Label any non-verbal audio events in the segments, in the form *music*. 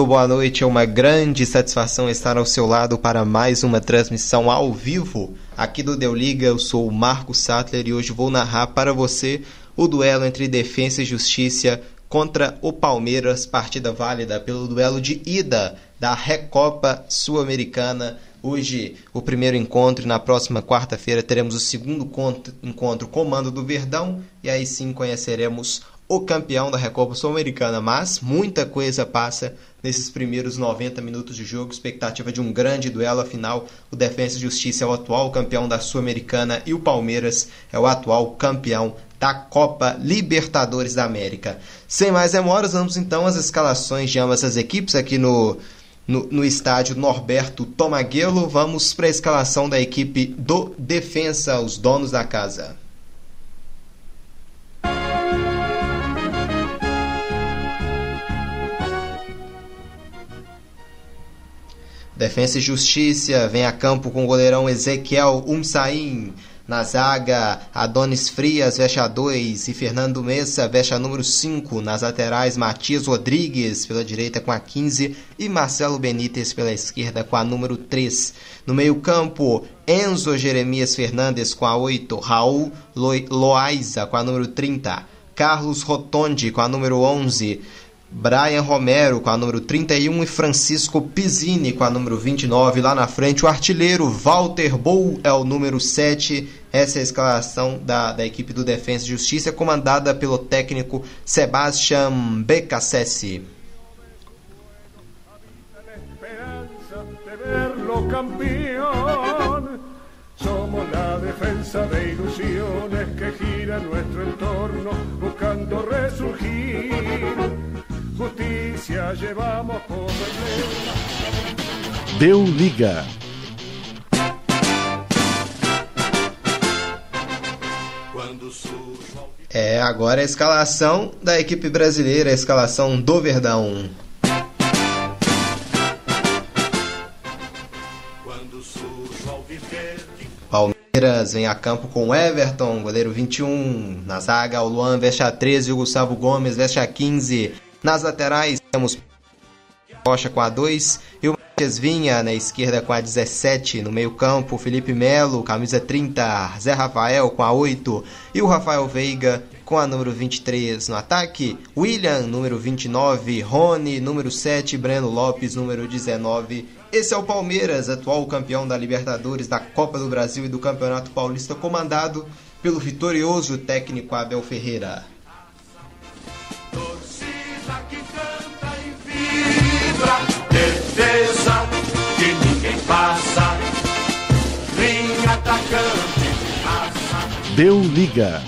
Muito boa noite, é uma grande satisfação estar ao seu lado para mais uma transmissão ao vivo aqui do Deu Liga. Eu sou o Marco Sattler e hoje vou narrar para você o duelo entre Defesa e Justiça contra o Palmeiras, partida válida pelo duelo de ida da Recopa Sul-Americana. Hoje, o primeiro encontro, e na próxima quarta-feira teremos o segundo encontro, comando do Verdão, e aí sim conheceremos o campeão da Recopa Sul-Americana, mas muita coisa passa nesses primeiros 90 minutos de jogo, expectativa de um grande duelo, afinal, o Defensa e Justiça é o atual campeão da Sul-Americana e o Palmeiras é o atual campeão da Copa Libertadores da América. Sem mais demoras, vamos então às escalações de ambas as equipes aqui no, no, no estádio Norberto Tomaguelo. Vamos para a escalação da equipe do Defensa, os donos da casa. Defensa e Justiça vem a campo com o goleirão Ezequiel Umsain. Na zaga, Adonis Frias veste a 2 e Fernando Messa veste a número 5. Nas laterais, Matias Rodrigues pela direita com a 15 e Marcelo Benítez pela esquerda com a número 3. No meio-campo, Enzo Jeremias Fernandes com a 8, Raul Loaiza com a número 30, Carlos Rotondi com a número 11. Brian Romero com a número 31 e Francisco Pizzini com a número 29. Lá na frente, o artilheiro Walter Bou é o número 7. Essa é a escalação da, da equipe do Defensa e Justiça, comandada pelo técnico Sebastian Becassese. Somos la defensa de ilusiones que gira nuestro entorno buscando resurgir. Llevamos como Deu liga. É, agora a escalação da equipe brasileira, a escalação do Verdão. Palmeiras vem a campo com Everton, goleiro 21. Na zaga, o Luan veste a 13 e o Gustavo Gomes veste a 15. Nas laterais temos Rocha com a 2 e o Matias Vinha na esquerda com a 17. No meio-campo, Felipe Melo, camisa 30, Zé Rafael com a 8 e o Rafael Veiga com a número 23 no ataque. William, número 29, Rony, número 7, Breno Lopes, número 19. Esse é o Palmeiras, atual campeão da Libertadores, da Copa do Brasil e do Campeonato Paulista, comandado pelo vitorioso técnico Abel Ferreira. Deu liga.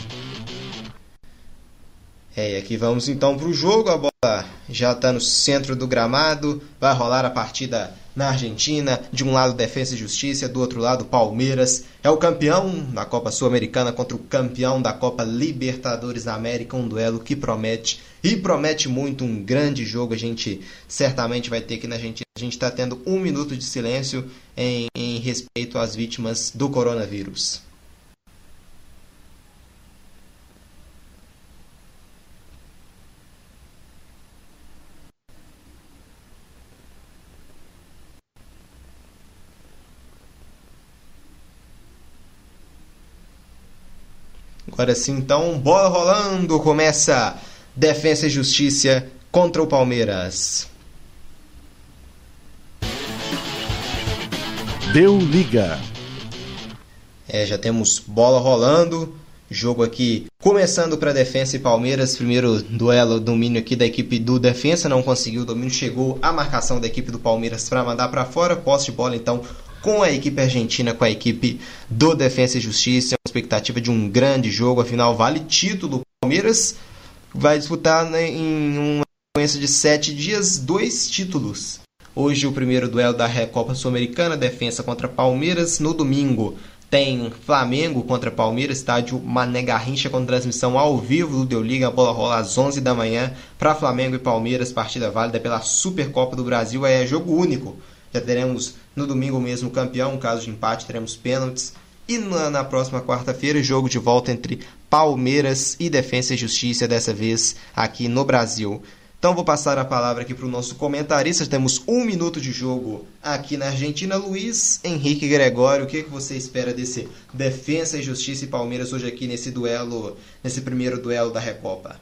É, e aqui vamos então para o jogo. A bola já está no centro do gramado. Vai rolar a partida na Argentina. De um lado, Defesa e Justiça, do outro lado, Palmeiras. É o campeão da Copa Sul-Americana contra o campeão da Copa Libertadores da América. Um duelo que promete e promete muito um grande jogo. A gente certamente vai ter aqui na Argentina. A gente está tendo um minuto de silêncio em, em respeito às vítimas do coronavírus. Agora sim, então, bola rolando, começa Defesa e Justiça contra o Palmeiras. Deu liga. É, já temos bola rolando. Jogo aqui começando para Defensa e Palmeiras. Primeiro duelo, domínio aqui da equipe do Defensa. Não conseguiu o domínio, chegou a marcação da equipe do Palmeiras para mandar para fora. Posse de bola então com a equipe argentina, com a equipe do Defensa e Justiça. Uma expectativa de um grande jogo, afinal, vale título. Palmeiras vai disputar né, em uma sequência de sete dias dois títulos. Hoje, o primeiro duelo da Recopa Sul-Americana, defesa contra Palmeiras. No domingo, tem Flamengo contra Palmeiras, estádio Mané Garrincha com transmissão ao vivo do Deu Liga. A bola rola às 11 da manhã para Flamengo e Palmeiras, partida válida pela Supercopa do Brasil. É jogo único. Já teremos no domingo mesmo campeão, caso de empate, teremos pênaltis. E na, na próxima quarta-feira, jogo de volta entre Palmeiras e Defensa e Justiça, dessa vez aqui no Brasil. Então vou passar a palavra aqui para o nosso comentarista. Temos um minuto de jogo aqui na Argentina. Luiz Henrique Gregório, o que, que você espera desse Defensa e Justiça e Palmeiras hoje aqui nesse duelo, nesse primeiro duelo da Recopa?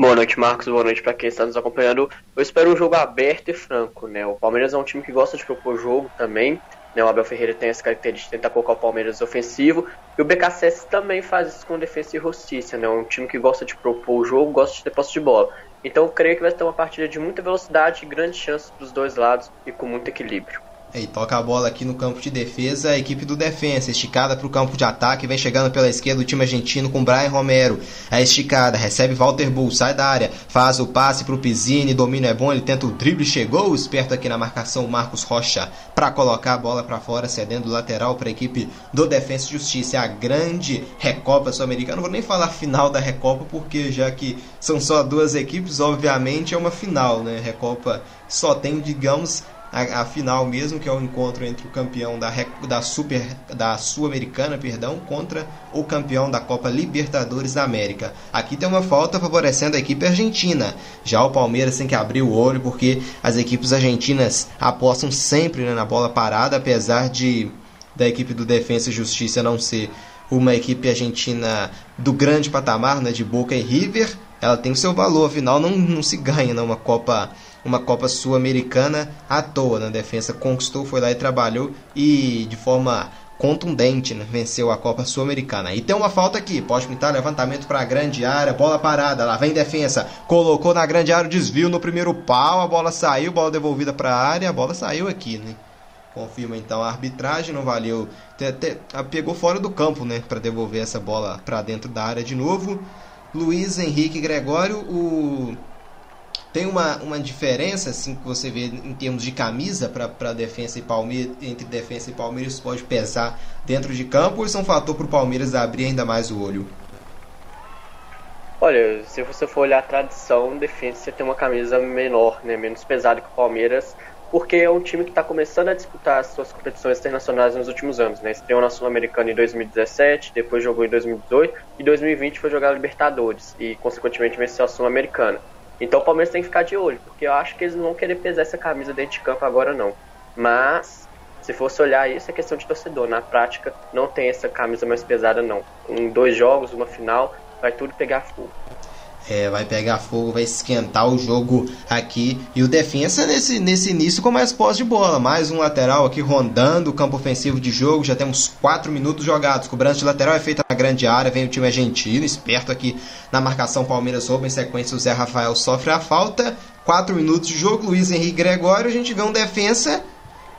Boa noite, Marcos. Boa noite para quem está nos acompanhando. Eu espero um jogo aberto e franco, né? O Palmeiras é um time que gosta de propor jogo também. Né? O Abel Ferreira tem essa característica de tentar colocar o Palmeiras ofensivo. E o BKSS também faz isso com defesa e justiça, né? Um time que gosta de propor o jogo, gosta de ter posse de bola. Então eu creio que vai ter uma partida de muita velocidade grandes chances para os dois lados e com muito equilíbrio. E toca a bola aqui no campo de defesa, a equipe do defensa, esticada para o campo de ataque, vem chegando pela esquerda o time argentino com Brian Romero. É esticada, recebe Walter Bull, sai da área, faz o passe para o Pizzini, domínio é bom, ele tenta o drible, chegou esperto aqui na marcação Marcos Rocha para colocar a bola para fora, cedendo lateral para a equipe do Defensa e Justiça. É a grande Recopa Sul-Americana, não vou nem falar final da Recopa, porque já que são só duas equipes, obviamente é uma final, né? Recopa só tem, digamos, a, a, final mesmo, que é o encontro entre o campeão da, da Super da Sul-Americana, perdão, contra o campeão da Copa Libertadores da América. Aqui tem uma falta favorecendo a equipe argentina. Já o Palmeiras tem que abrir o olho porque as equipes argentinas apostam sempre né, na bola parada, apesar de da equipe do Defensa e Justiça não ser uma equipe argentina do grande patamar, né, de Boca e River, ela tem o seu valor, afinal não, não se ganha numa né, Copa uma Copa Sul-Americana à toa. Na né? defesa conquistou, foi lá e trabalhou e de forma contundente, né? venceu a Copa Sul-Americana. E tem uma falta aqui, pode pintar levantamento para a grande área, bola parada, lá vem defesa, colocou na grande área o desvio no primeiro pau, a bola saiu, bola devolvida para a área, a bola saiu aqui, né? Confirma então a arbitragem, não valeu, até, pegou fora do campo, né, para devolver essa bola para dentro da área de novo. Luiz Henrique Gregório, o tem uma, uma diferença assim que você vê em termos de camisa para defesa e Palmeiras entre defesa e Palmeiras pode pesar dentro de campo ou isso é um fator para o Palmeiras abrir ainda mais o olho? Olha, se você for olhar a tradição, defesa tem uma camisa menor, né, menos pesada que o Palmeiras, porque é um time que está começando a disputar as suas competições internacionais nos últimos anos. Né? Estreou na Sul-Americana em 2017, depois jogou em 2018 e 2020 foi jogar a Libertadores e, consequentemente, venceu a Sul-Americana. Então o Palmeiras tem que ficar de olho, porque eu acho que eles não vão querer pesar essa camisa dentro de campo agora não. Mas se fosse olhar isso é questão de torcedor. Na prática não tem essa camisa mais pesada não. Em dois jogos, uma final, vai tudo pegar fogo é, vai pegar fogo, vai esquentar o jogo aqui. E o defensa nesse, nesse início com mais posse de bola. Mais um lateral aqui rondando o campo ofensivo de jogo. Já temos 4 minutos jogados. Cobrança de lateral é feita na grande área. Vem o time argentino, esperto aqui na marcação. Palmeiras rouba em sequência. O Zé Rafael sofre a falta. 4 minutos de jogo. Luiz Henrique Gregório. A gente vê um defensa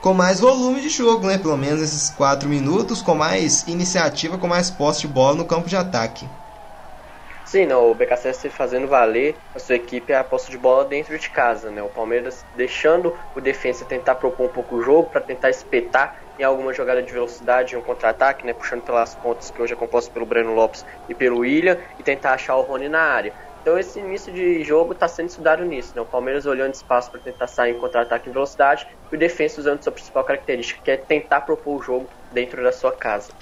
com mais volume de jogo, né? Pelo menos esses 4 minutos, com mais iniciativa, com mais posse de bola no campo de ataque. Sim, não, o BKSS fazendo valer a sua equipe a posse de bola dentro de casa, né? O Palmeiras deixando o defensa tentar propor um pouco o jogo para tentar espetar em alguma jogada de velocidade, em um contra-ataque, né? Puxando pelas pontas que hoje é composto pelo Breno Lopes e pelo William e tentar achar o Rony na área. Então esse início de jogo está sendo estudado nisso, né? O Palmeiras olhando espaço para tentar sair em contra-ataque em velocidade e o defensa usando sua principal característica, que é tentar propor o jogo dentro da sua casa.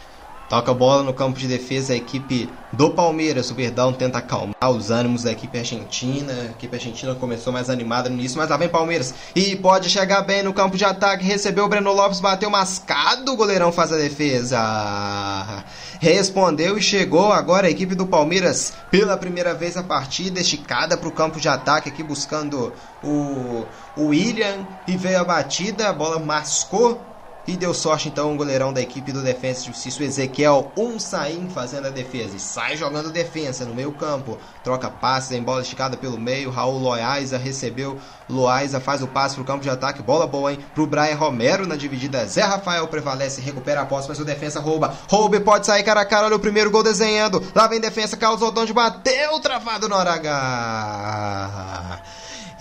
Toca a bola no campo de defesa, a equipe do Palmeiras. O Verdão tenta acalmar os ânimos da equipe argentina. A equipe argentina começou mais animada no início, mas lá vem Palmeiras. E pode chegar bem no campo de ataque. Recebeu o Breno Lopes, bateu mascado. O goleirão faz a defesa. Respondeu e chegou agora a equipe do Palmeiras pela primeira vez a partida. Esticada para o campo de ataque aqui buscando o, o William. E veio a batida, a bola mascou e deu sorte então o goleirão da equipe do Defensa Justiça, o Ezequiel Unsain, fazendo a defesa. E sai jogando defesa no meio campo. Troca passes em bola esticada pelo meio. Raul Loaiza recebeu. Loaiza faz o passe pro campo de ataque. Bola boa, hein? Pro Brian Romero na dividida. Zé Rafael prevalece, recupera a posse, mas o defensa rouba. Rouba pode sair cara a cara. Olha o primeiro gol desenhando. Lá vem defesa. Carlos Odonde bateu, travado na hora H.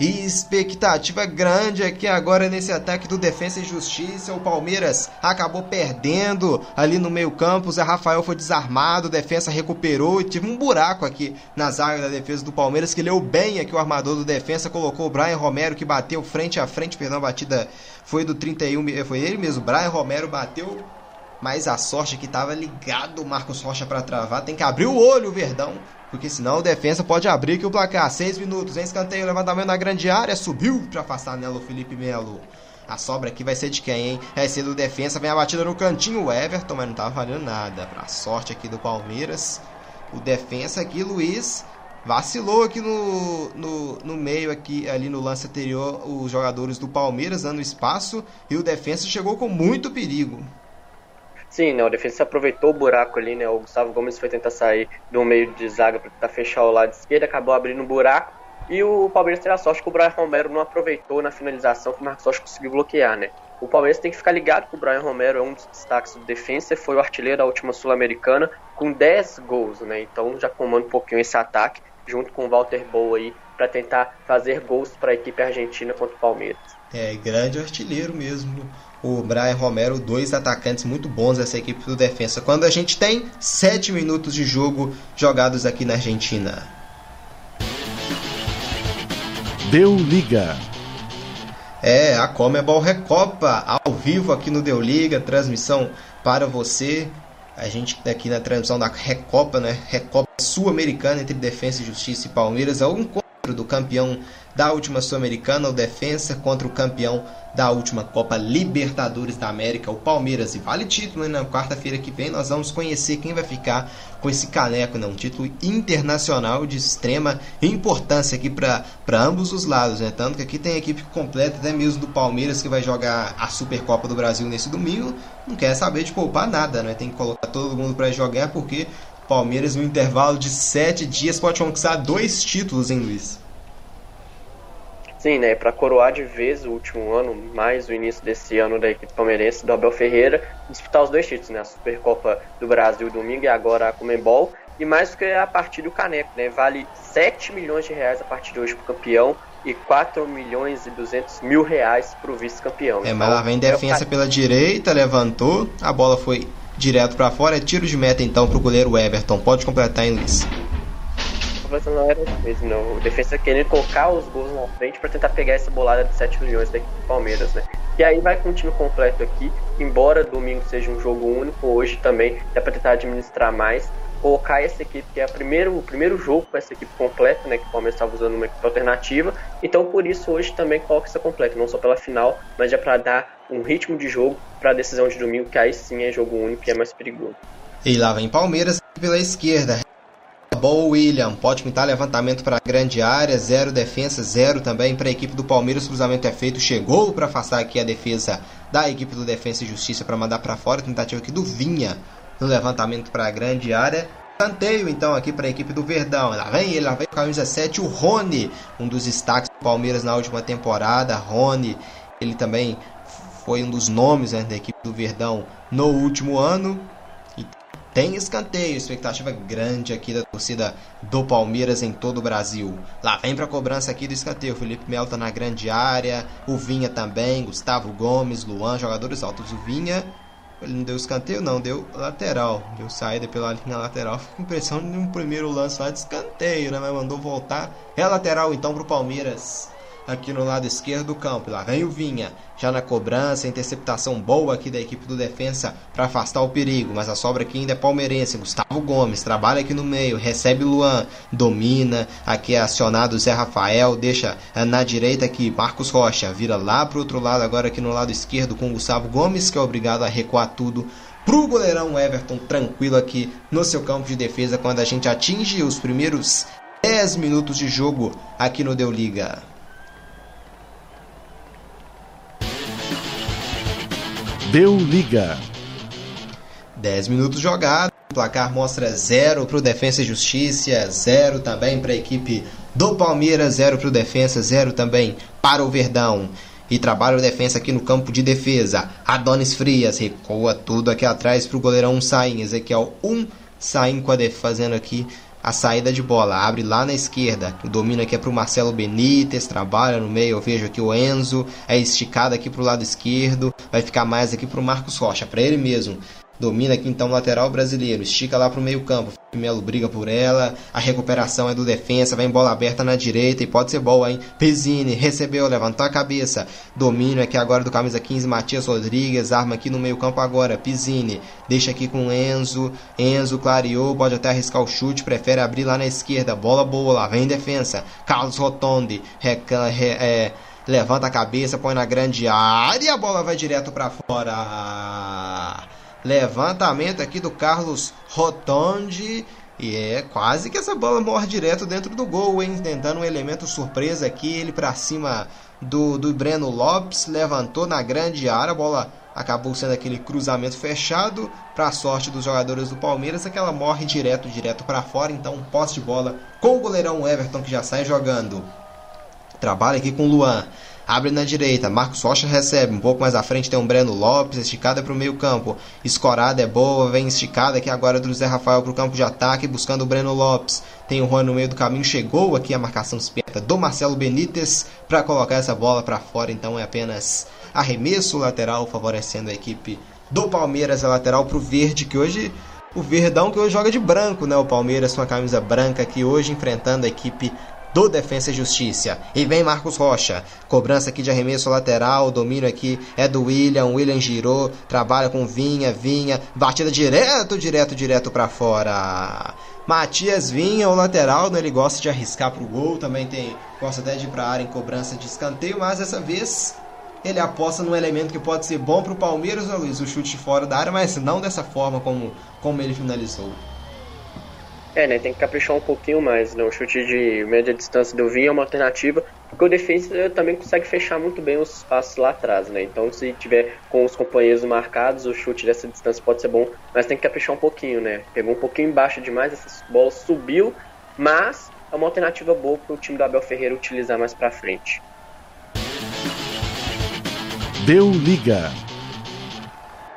E expectativa grande aqui agora nesse ataque do Defensa e Justiça. O Palmeiras acabou perdendo ali no meio-campo. Zé Rafael foi desarmado, defesa recuperou e tive um buraco aqui nas áreas da defesa do Palmeiras que leu bem aqui o armador do defesa. Colocou o Brian Romero que bateu frente a frente. Perdão, a batida foi do 31, foi ele mesmo. Brian Romero bateu mas a sorte é que estava ligado o Marcos Rocha para travar. Tem que abrir o olho, o Verdão. Porque senão o defesa pode abrir aqui o placar. Seis minutos, em escanteio, levantamento na grande área, subiu para afastar nela o Felipe Melo. A sobra aqui vai ser de quem, hein? Vai ser do defensa, vem a batida no cantinho, o Everton, mas não tava valendo nada. Pra sorte aqui do Palmeiras. O defensa aqui, Luiz, vacilou aqui no, no, no meio aqui ali no lance anterior os jogadores do Palmeiras dando espaço e o defensa chegou com muito perigo. Sim, né, o defesa aproveitou o buraco ali, né? O Gustavo Gomes foi tentar sair do meio de zaga para tentar fechar o lado esquerdo, acabou abrindo um buraco. E o Palmeiras teve a sorte que o Brian Romero não aproveitou na finalização que o Marcos Rocha conseguiu bloquear, né? O Palmeiras tem que ficar ligado que o Brian Romero é um dos destaques do defesa, foi o artilheiro da última Sul-Americana com 10 gols, né? Então já comanda um pouquinho esse ataque junto com o Walter Boa aí para tentar fazer gols para a equipe argentina contra o Palmeiras. É, grande artilheiro mesmo. O Brian Romero, dois atacantes muito bons dessa equipe do defesa. Quando a gente tem sete minutos de jogo jogados aqui na Argentina. Deu liga. É, a Comebol Recopa ao vivo aqui no Deu Liga, transmissão para você a gente aqui na transmissão da Recopa, né? Recopa Sul-Americana entre Defensa e Justiça e Palmeiras, é encontro do campeão da última Sul-Americana, o Defensa, contra o campeão da última Copa Libertadores da América, o Palmeiras. E vale título, né? Na quarta-feira que vem nós vamos conhecer quem vai ficar com esse caneco, né? Um título internacional de extrema importância aqui para ambos os lados, né? Tanto que aqui tem equipe completa, até mesmo do Palmeiras, que vai jogar a Supercopa do Brasil nesse domingo, não quer saber de poupar nada, né? Tem que colocar todo mundo para jogar, porque Palmeiras, no intervalo de sete dias, pode conquistar dois títulos, hein, Luiz? Sim, né? Para coroar de vez o último ano, mais o início desse ano da equipe palmeirense do Abel Ferreira, disputar os dois títulos, né? A Supercopa do Brasil domingo e agora a Comembol. E mais do que a partir do Caneco, né? Vale 7 milhões de reais a partir de hoje para o campeão e 4 milhões e 200 mil reais para o vice-campeão. É, mas lá vem então, defesa é pela direita, levantou, a bola foi direto para fora, é tiro de meta então para o goleiro Everton. Pode completar, hein, Luiz? não era não. O defesa querendo colocar os gols na frente para tentar pegar essa bolada de 7 milhões da equipe do Palmeiras, né? E aí vai com o time completo aqui, embora domingo seja um jogo único, hoje também dá para tentar administrar mais, colocar essa equipe, que é a primeiro, o primeiro jogo com essa equipe completa, né? Que o Palmeiras estava usando uma equipe alternativa. Então por isso hoje também coloca essa completa, não só pela final, mas já para dar um ritmo de jogo para a decisão de domingo, que aí sim é jogo único e é mais perigoso. E lá vem Palmeiras pela esquerda. Bom William, pode pintar levantamento para a grande área, zero defesa, zero também para a equipe do Palmeiras. Cruzamento é feito, chegou para afastar aqui a defesa da equipe do Defesa e Justiça para mandar para fora. Tentativa aqui do Vinha no levantamento para a grande área. Canteio então aqui para a equipe do Verdão. Lá vem ele, lá vem o camisa 7, o Rony, um dos destaques do Palmeiras na última temporada. Rony, ele também foi um dos nomes né, da equipe do Verdão no último ano. Tem escanteio, expectativa grande aqui da torcida do Palmeiras em todo o Brasil. Lá vem para cobrança aqui do escanteio. Felipe Melo tá na grande área, o Vinha também, Gustavo Gomes, Luan, jogadores altos. O Vinha, ele não deu escanteio, não, deu lateral. Deu saída pela linha lateral. Fico com impressão de um primeiro lance lá de escanteio, né? Mas mandou voltar. É lateral então pro Palmeiras aqui no lado esquerdo do campo. Lá vem o Vinha, já na cobrança, interceptação boa aqui da equipe do defensa para afastar o perigo, mas a sobra aqui ainda é palmeirense. Gustavo Gomes trabalha aqui no meio, recebe Luan, domina, aqui é acionado Zé Rafael, deixa eh, na direita aqui Marcos Rocha, vira lá pro outro lado agora aqui no lado esquerdo com Gustavo Gomes, que é obrigado a recuar tudo pro goleirão Everton tranquilo aqui no seu campo de defesa quando a gente atinge os primeiros 10 minutos de jogo aqui no Deu Liga. Deu liga. 10 minutos jogados. O placar mostra 0 para o Defensa e Justiça, 0 também para a equipe do Palmeiras, 0 para o Defensa, 0 também para o Verdão. E trabalha o defensa aqui no campo de defesa. Adonis Frias recua tudo aqui atrás para o goleirão Sain. Ezequiel 1, um, Sain fazendo aqui a saída de bola. Abre lá na esquerda. O domínio aqui é para o Marcelo Benítez. Trabalha no meio. Eu vejo aqui o Enzo. É esticado aqui para o lado esquerdo. Vai ficar mais aqui para o Marcos Rocha. Para ele mesmo. Domina aqui então o lateral brasileiro. Estica lá pro meio campo. Melo briga por ela. A recuperação é do defensa. Vem bola aberta na direita e pode ser boa, hein? Pesini recebeu, levantou a cabeça. Domínio aqui agora do camisa 15, Matias Rodrigues. Arma aqui no meio campo agora. Pisini deixa aqui com Enzo. Enzo clareou, pode até arriscar o chute. Prefere abrir lá na esquerda. Bola boa lá, vem defesa. Carlos Rotondi. Re, é, levanta a cabeça, põe na grande área a bola vai direto para fora. Levantamento aqui do Carlos Rotondi. E é quase que essa bola morre direto dentro do gol, hein? Tentando um elemento surpresa aqui, ele para cima do, do Breno Lopes, levantou na grande área, a bola acabou sendo aquele cruzamento fechado para sorte dos jogadores do Palmeiras, é que ela morre direto, direto para fora, então posse de bola com o goleirão Everton que já sai jogando. Trabalha aqui com o Luan. Abre na direita, Marcos Rocha recebe. Um pouco mais à frente tem um Breno Lopes, esticada para o meio campo. Escorada é boa, vem esticada aqui agora do Zé Rafael para o campo de ataque, buscando o Breno Lopes. Tem o Juan no meio do caminho, chegou aqui a marcação esperta do Marcelo Benítez para colocar essa bola para fora. Então é apenas arremesso lateral favorecendo a equipe do Palmeiras, a lateral para o verde, que hoje o Verdão que hoje joga de branco, né? O Palmeiras com a camisa branca aqui hoje enfrentando a equipe do Defensa e Justiça. E vem Marcos Rocha. Cobrança aqui de arremesso lateral. O domínio aqui é do William. William girou. Trabalha com Vinha. Vinha. Batida direto, direto, direto para fora. Matias Vinha, o lateral, né? ele gosta de arriscar pro gol. Também tem. Gosta até de ir pra área em cobrança de escanteio. Mas dessa vez ele aposta num elemento que pode ser bom pro Palmeiras, né, Luiz? O chute fora da área, mas não dessa forma como, como ele finalizou. É, né? Tem que caprichar um pouquinho mais. Né? O chute de média distância do Vinha é uma alternativa, porque o defesa também consegue fechar muito bem os espaços lá atrás, né? Então, se tiver com os companheiros marcados, o chute dessa distância pode ser bom, mas tem que caprichar um pouquinho, né? Pegou um pouquinho embaixo demais, essa bola subiu, mas é uma alternativa boa para o time do Abel Ferreira utilizar mais para frente. Deu liga.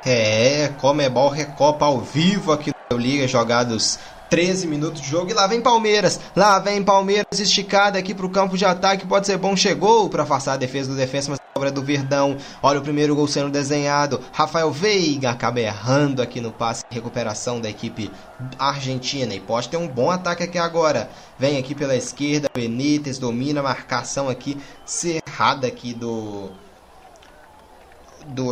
É, Comebol Recopa ao vivo aqui no Deu Liga, jogados 13 minutos de jogo e lá vem Palmeiras. Lá vem Palmeiras esticada aqui pro campo de ataque. Pode ser bom. Chegou para afastar a defesa do defesa, mas obra do Verdão. Olha o primeiro gol sendo desenhado. Rafael Veiga acaba errando aqui no passe recuperação da equipe argentina. E pode ter um bom ataque aqui agora. Vem aqui pela esquerda. Benítez domina a marcação aqui cerrada aqui do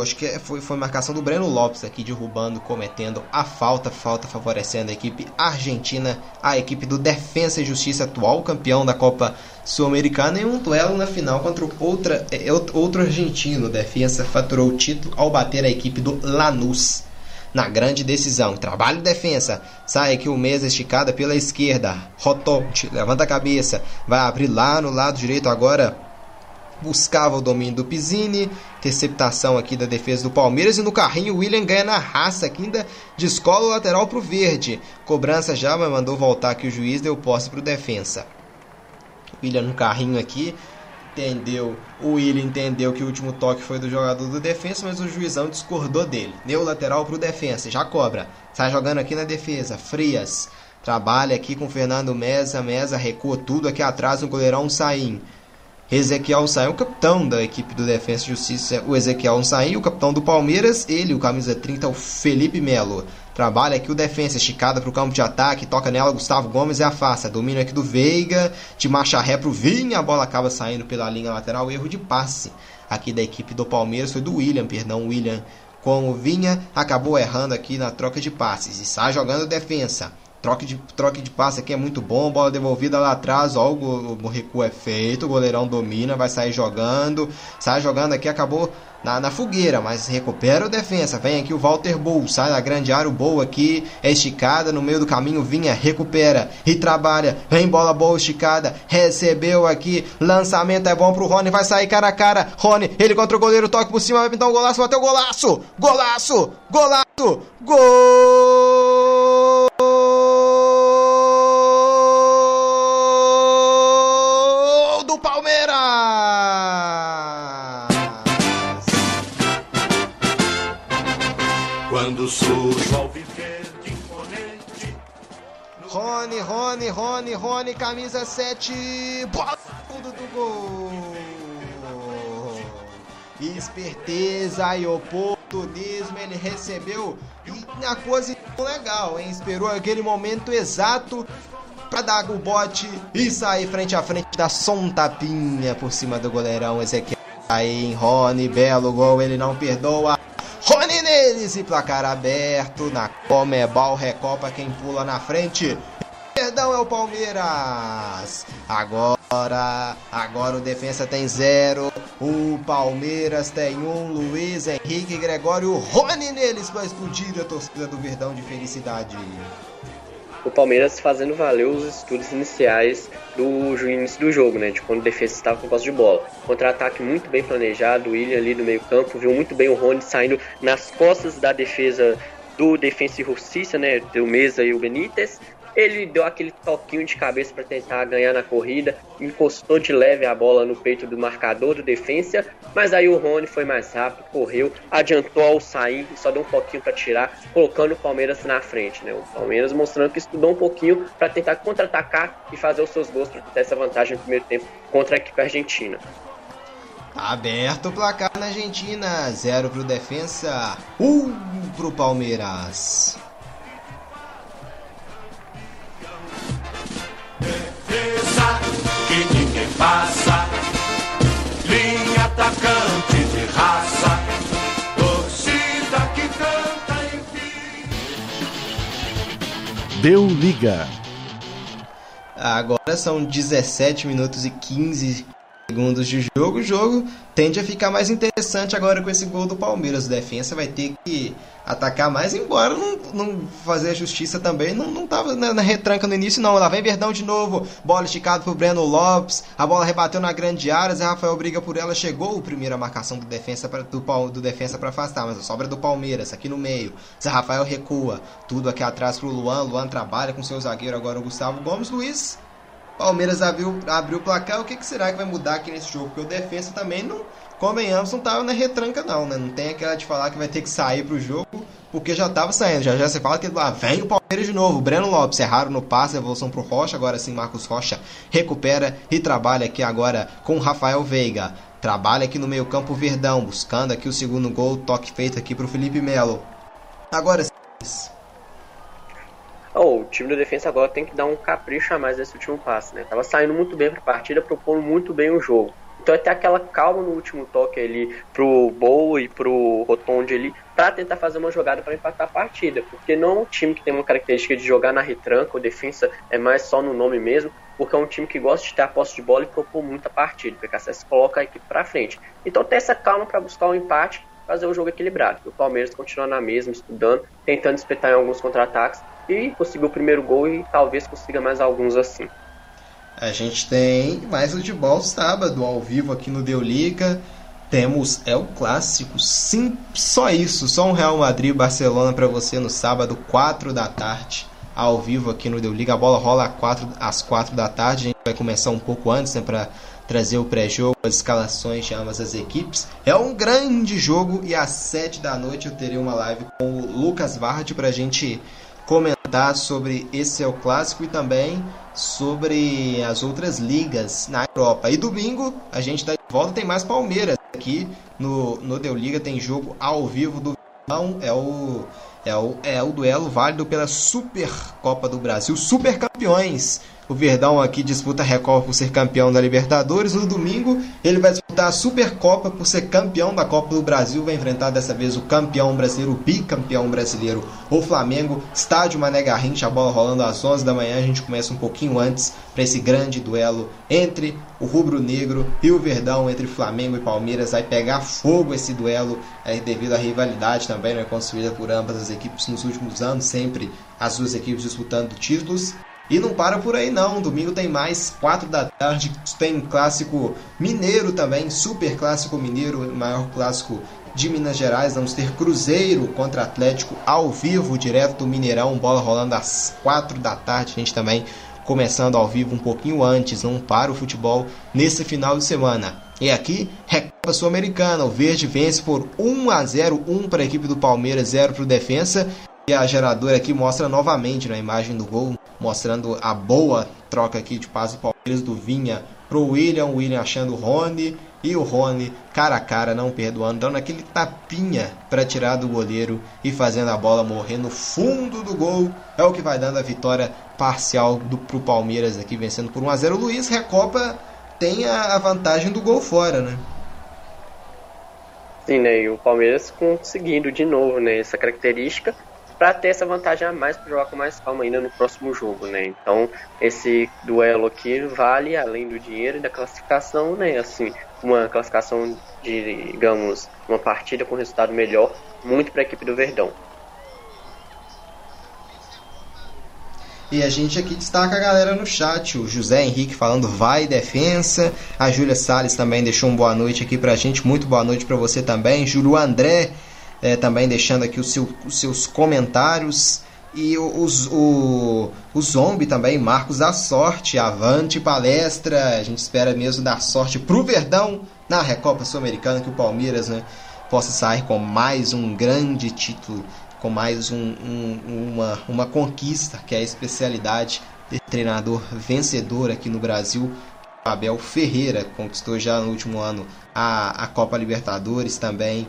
acho que foi, foi marcação do Breno Lopes aqui derrubando, cometendo a falta, falta favorecendo a equipe argentina, a equipe do Defensa e Justiça, atual campeão da Copa Sul-Americana, em um duelo na final contra outra, é, outro argentino. Defensa faturou o título ao bater a equipe do Lanús na grande decisão. Trabalho defesa. Sai aqui o mesa esticada pela esquerda. Rotote, levanta a cabeça. Vai abrir lá no lado direito agora buscava o domínio do Pizzini, interceptação aqui da defesa do Palmeiras e no carrinho o William ganha na raça aqui ainda descola o lateral para o verde. Cobrança já, mas mandou voltar aqui o juiz, deu posse para o defensa. William no carrinho aqui, entendeu, o William entendeu que o último toque foi do jogador do defensa, mas o juizão discordou dele. Deu lateral para o defensa, já cobra. Sai jogando aqui na defesa, Frias. Trabalha aqui com Fernando Mesa, Mesa recua tudo aqui atrás no goleirão Saim. Ezequiel Sain, o capitão da equipe do Defensa e Justiça, o Ezequiel Sain, o capitão do Palmeiras, ele, o camisa 30, o Felipe Melo. Trabalha aqui o defensa, esticada para o campo de ataque, toca nela Gustavo Gomes e afasta. Domínio aqui do Veiga, de marcha ré para o Vinha, a bola acaba saindo pela linha lateral, erro de passe aqui da equipe do Palmeiras, foi do William, perdão, William com o Vinha, acabou errando aqui na troca de passes e sai jogando defensa. Troque de, troque de passe aqui é muito bom. Bola devolvida lá atrás. Ó, o, o recuo é feito. O goleirão domina. Vai sair jogando. Sai jogando aqui. Acabou na, na fogueira. Mas recupera o defensa. Vem aqui o Walter Bull. Sai da grande área. O Bull aqui é esticada. No meio do caminho. Vinha. Recupera. E trabalha. Vem bola boa esticada. Recebeu aqui. Lançamento é bom pro Rony. Vai sair cara a cara. Rony. Ele contra o goleiro. Toque por cima. Vai pintar um golaço. Bateu golaço. Golaço. Golaço. Gol. Quando surge ao viver de imponente. Rony, Rony, Rony, Rony, camisa 7. Bola fundo do gol. Esperteza e oportunismo. Ele recebeu e na posição legal, hein? Esperou aquele momento exato para dar o bote e sair frente a frente da som tapinha por cima do goleirão Ezequiel. Aí em Rony, belo gol, ele não perdoa. Rony neles e placar aberto na Comebol Recopa, quem pula na frente. Perdão é o Palmeiras. Agora, agora o defensa tem zero. O Palmeiras tem um. Luiz Henrique Gregório Rony neles para explodir a torcida do Verdão de felicidade o Palmeiras fazendo valer os estudos iniciais do início do jogo, né? De quando a defesa estava com posse de bola. Contra-ataque muito bem planejado, o William ali no meio-campo, viu muito bem o Rony saindo nas costas da defesa do Defensa e Justiça, né? Do Mesa e o Benítez. Ele deu aquele toquinho de cabeça para tentar ganhar na corrida, encostou de leve a bola no peito do marcador do defensa, mas aí o Rony foi mais rápido, correu, adiantou ao sair, só deu um pouquinho para tirar, colocando o Palmeiras na frente, né? O Palmeiras mostrando que estudou um pouquinho para tentar contra-atacar e fazer os seus gols para ter essa vantagem no primeiro tempo contra a equipe argentina. Aberto o placar na Argentina, 0 pro defensa, 1 um pro Palmeiras. Que ninguém passa. Linha atacante de raça, torcida que canta enfim. Deu liga. Agora são 17 minutos e 15 segundos de jogo. O jogo tende a ficar mais interessante agora com esse gol do Palmeiras. O defensa vai ter que atacar mais, embora não, não fazer a justiça também. Não, não tava na, na, retranca no início, não. Lá vem Verdão de novo. Bola esticada pro Breno Lopes. A bola rebateu na grande área. Zé Rafael briga por ela. Chegou a primeira marcação do defensa pra, do, do defensa para afastar, mas a sobra do Palmeiras aqui no meio. Zé Rafael recua. Tudo aqui atrás pro Luan. Luan trabalha com seu zagueiro agora o Gustavo Gomes. Luiz Palmeiras abriu, abriu o placar, o que, que será que vai mudar aqui nesse jogo? Porque o defesa também não, convenhamos, não tava na retranca não, né? Não tem aquela de falar que vai ter que sair pro jogo, porque já tava saindo. Já já você fala que lá vem o Palmeiras de novo. Breno Lopes erraram no passe, evolução pro Rocha, agora sim Marcos Rocha recupera e trabalha aqui agora com Rafael Veiga. Trabalha aqui no meio campo Verdão, buscando aqui o segundo gol, toque feito aqui pro Felipe Melo. Agora sim. Oh, o time da defesa agora tem que dar um capricho a mais nesse último passe, né? Tava saindo muito bem para a partida, propondo muito bem o jogo. Então é ter aquela calma no último toque ali pro Boa e pro Rotondi ali para tentar fazer uma jogada para empatar a partida, porque não é um time que tem uma característica de jogar na retranca, o defesa é mais só no nome mesmo, porque é um time que gosta de ter a posse de bola e propor muita partida, porque a coloca a equipe para frente. Então ter essa calma para buscar um empate, fazer o jogo equilibrado. O Palmeiras continua na mesma, estudando, tentando espetar em alguns contra-ataques e conseguiu o primeiro gol e talvez consiga mais alguns assim. A gente tem mais futebol sábado ao vivo aqui no Deu Liga. Temos é o clássico, sim, só isso, só um Real Madrid Barcelona para você no sábado, 4 da tarde, ao vivo aqui no Deu Liga. A bola rola às 4, às 4 da tarde, a gente vai começar um pouco antes, né, para trazer o pré-jogo, as escalações de ambas as equipes. É um grande jogo e às 7 da noite eu terei uma live com o Lucas Vard para a gente comentar sobre esse é o clássico e também sobre as outras ligas na Europa. E domingo a gente está de volta, tem mais Palmeiras aqui no, no Deu Liga, tem jogo ao vivo do não é o é o, é o duelo válido pela Supercopa do Brasil, Super Campeões. O Verdão aqui disputa Recopa por ser campeão da Libertadores. No domingo, ele vai disputar a Supercopa por ser campeão da Copa do Brasil. Vai enfrentar dessa vez o campeão brasileiro, o bicampeão brasileiro, o Flamengo. Estádio Mané Garrincha, a bola rolando às 11 da manhã. A gente começa um pouquinho antes para esse grande duelo entre o Rubro Negro e o Verdão, entre Flamengo e Palmeiras. Vai pegar fogo esse duelo é, devido à rivalidade também né, construída por ambas as equipes nos últimos anos. Sempre as duas equipes disputando títulos. E não para por aí não, domingo tem mais, 4 da tarde, tem clássico mineiro também, super clássico mineiro, maior clássico de Minas Gerais. Vamos ter Cruzeiro contra Atlético ao vivo, direto do Mineirão, bola rolando às 4 da tarde. A gente também começando ao vivo um pouquinho antes, não para o futebol nesse final de semana. E aqui, Recopa Sul-Americana, o Verde vence por 1 a 0, 1 para a equipe do Palmeiras, 0 para o Defensa. E a geradora aqui mostra novamente na imagem do gol, mostrando a boa troca aqui de passe do Palmeiras do Vinha pro William, o William achando o Rony, e o Rony cara a cara, não perdoando, dando aquele tapinha para tirar do goleiro e fazendo a bola morrer no fundo do gol. É o que vai dando a vitória parcial do, pro Palmeiras aqui, vencendo por 1 a 0 O Luiz Recopa tem a, a vantagem do gol fora, né? Sim, né? E o Palmeiras conseguindo de novo né, essa característica para ter essa vantagem a mais para jogar com mais calma ainda no próximo jogo, né? Então, esse duelo aqui vale além do dinheiro e da classificação, né? Assim, uma classificação de, digamos, uma partida com resultado melhor, muito para a equipe do Verdão. E a gente aqui destaca a galera no chat, o José Henrique falando vai defensa, a Júlia Salles também deixou um boa noite aqui pra gente, muito boa noite para você também, Júlio André é, também deixando aqui seu, os seus comentários. E os, o, o Zombie também, Marcos da Sorte, avante palestra. A gente espera mesmo dar sorte pro Verdão na Recopa Sul-Americana, que o Palmeiras né, possa sair com mais um grande título, com mais um, um, uma, uma conquista, que é a especialidade de treinador vencedor aqui no Brasil. Abel Ferreira conquistou já no último ano a, a Copa Libertadores também,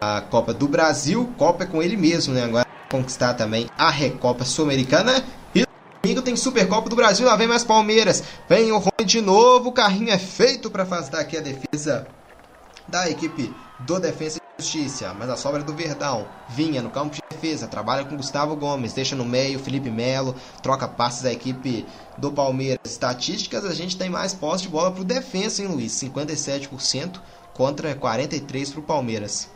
a Copa do Brasil. Copa é com ele mesmo, né? Agora conquistar também a Recopa Sul-Americana. E domingo tem Supercopa do Brasil. Lá vem mais Palmeiras. Vem o Rony de novo. O carrinho é feito para fazer aqui a defesa da equipe do Defensa e Justiça. Mas a sobra é do Verdão. Vinha no campo de defesa. Trabalha com Gustavo Gomes. Deixa no meio Felipe Melo. Troca passes da equipe do Palmeiras. Estatísticas, a gente tem mais posse de bola pro Defensa, hein, Luiz? 57% contra 43% pro Palmeiras.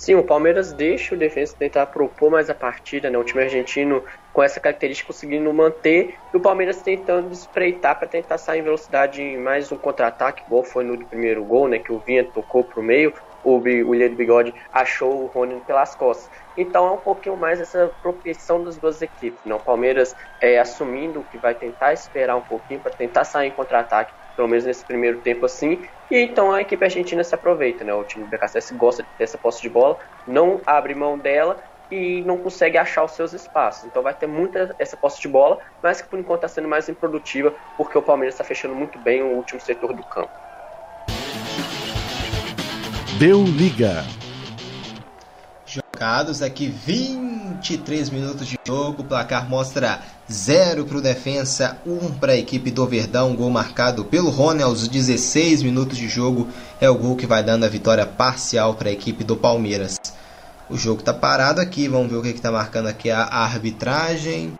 Sim, o Palmeiras deixa o defesa tentar propor mais a partida, né? O time argentino com essa característica conseguindo manter e o Palmeiras tentando espreitar para tentar sair em velocidade em mais um contra-ataque, igual foi no primeiro gol, né? Que o Vinha tocou pro meio, o William do Bigode achou o Rony pelas costas. Então é um pouquinho mais essa propensão das duas equipes. Né? O Palmeiras é, assumindo que vai tentar esperar um pouquinho para tentar sair em contra-ataque pelo menos nesse primeiro tempo assim. E então a equipe argentina se aproveita, né? O time do BKSS gosta de ter essa posse de bola, não abre mão dela e não consegue achar os seus espaços. Então vai ter muita essa posse de bola, mas que por enquanto está sendo mais improdutiva, porque o Palmeiras está fechando muito bem o último setor do campo. Deu liga. Jogados aqui 23 minutos de jogo, o placar mostra 0 para o defensa, 1 um para a equipe do Verdão, gol marcado pelo Rony aos 16 minutos de jogo, é o gol que vai dando a vitória parcial para a equipe do Palmeiras. O jogo está parado aqui, vamos ver o que está marcando aqui a arbitragem.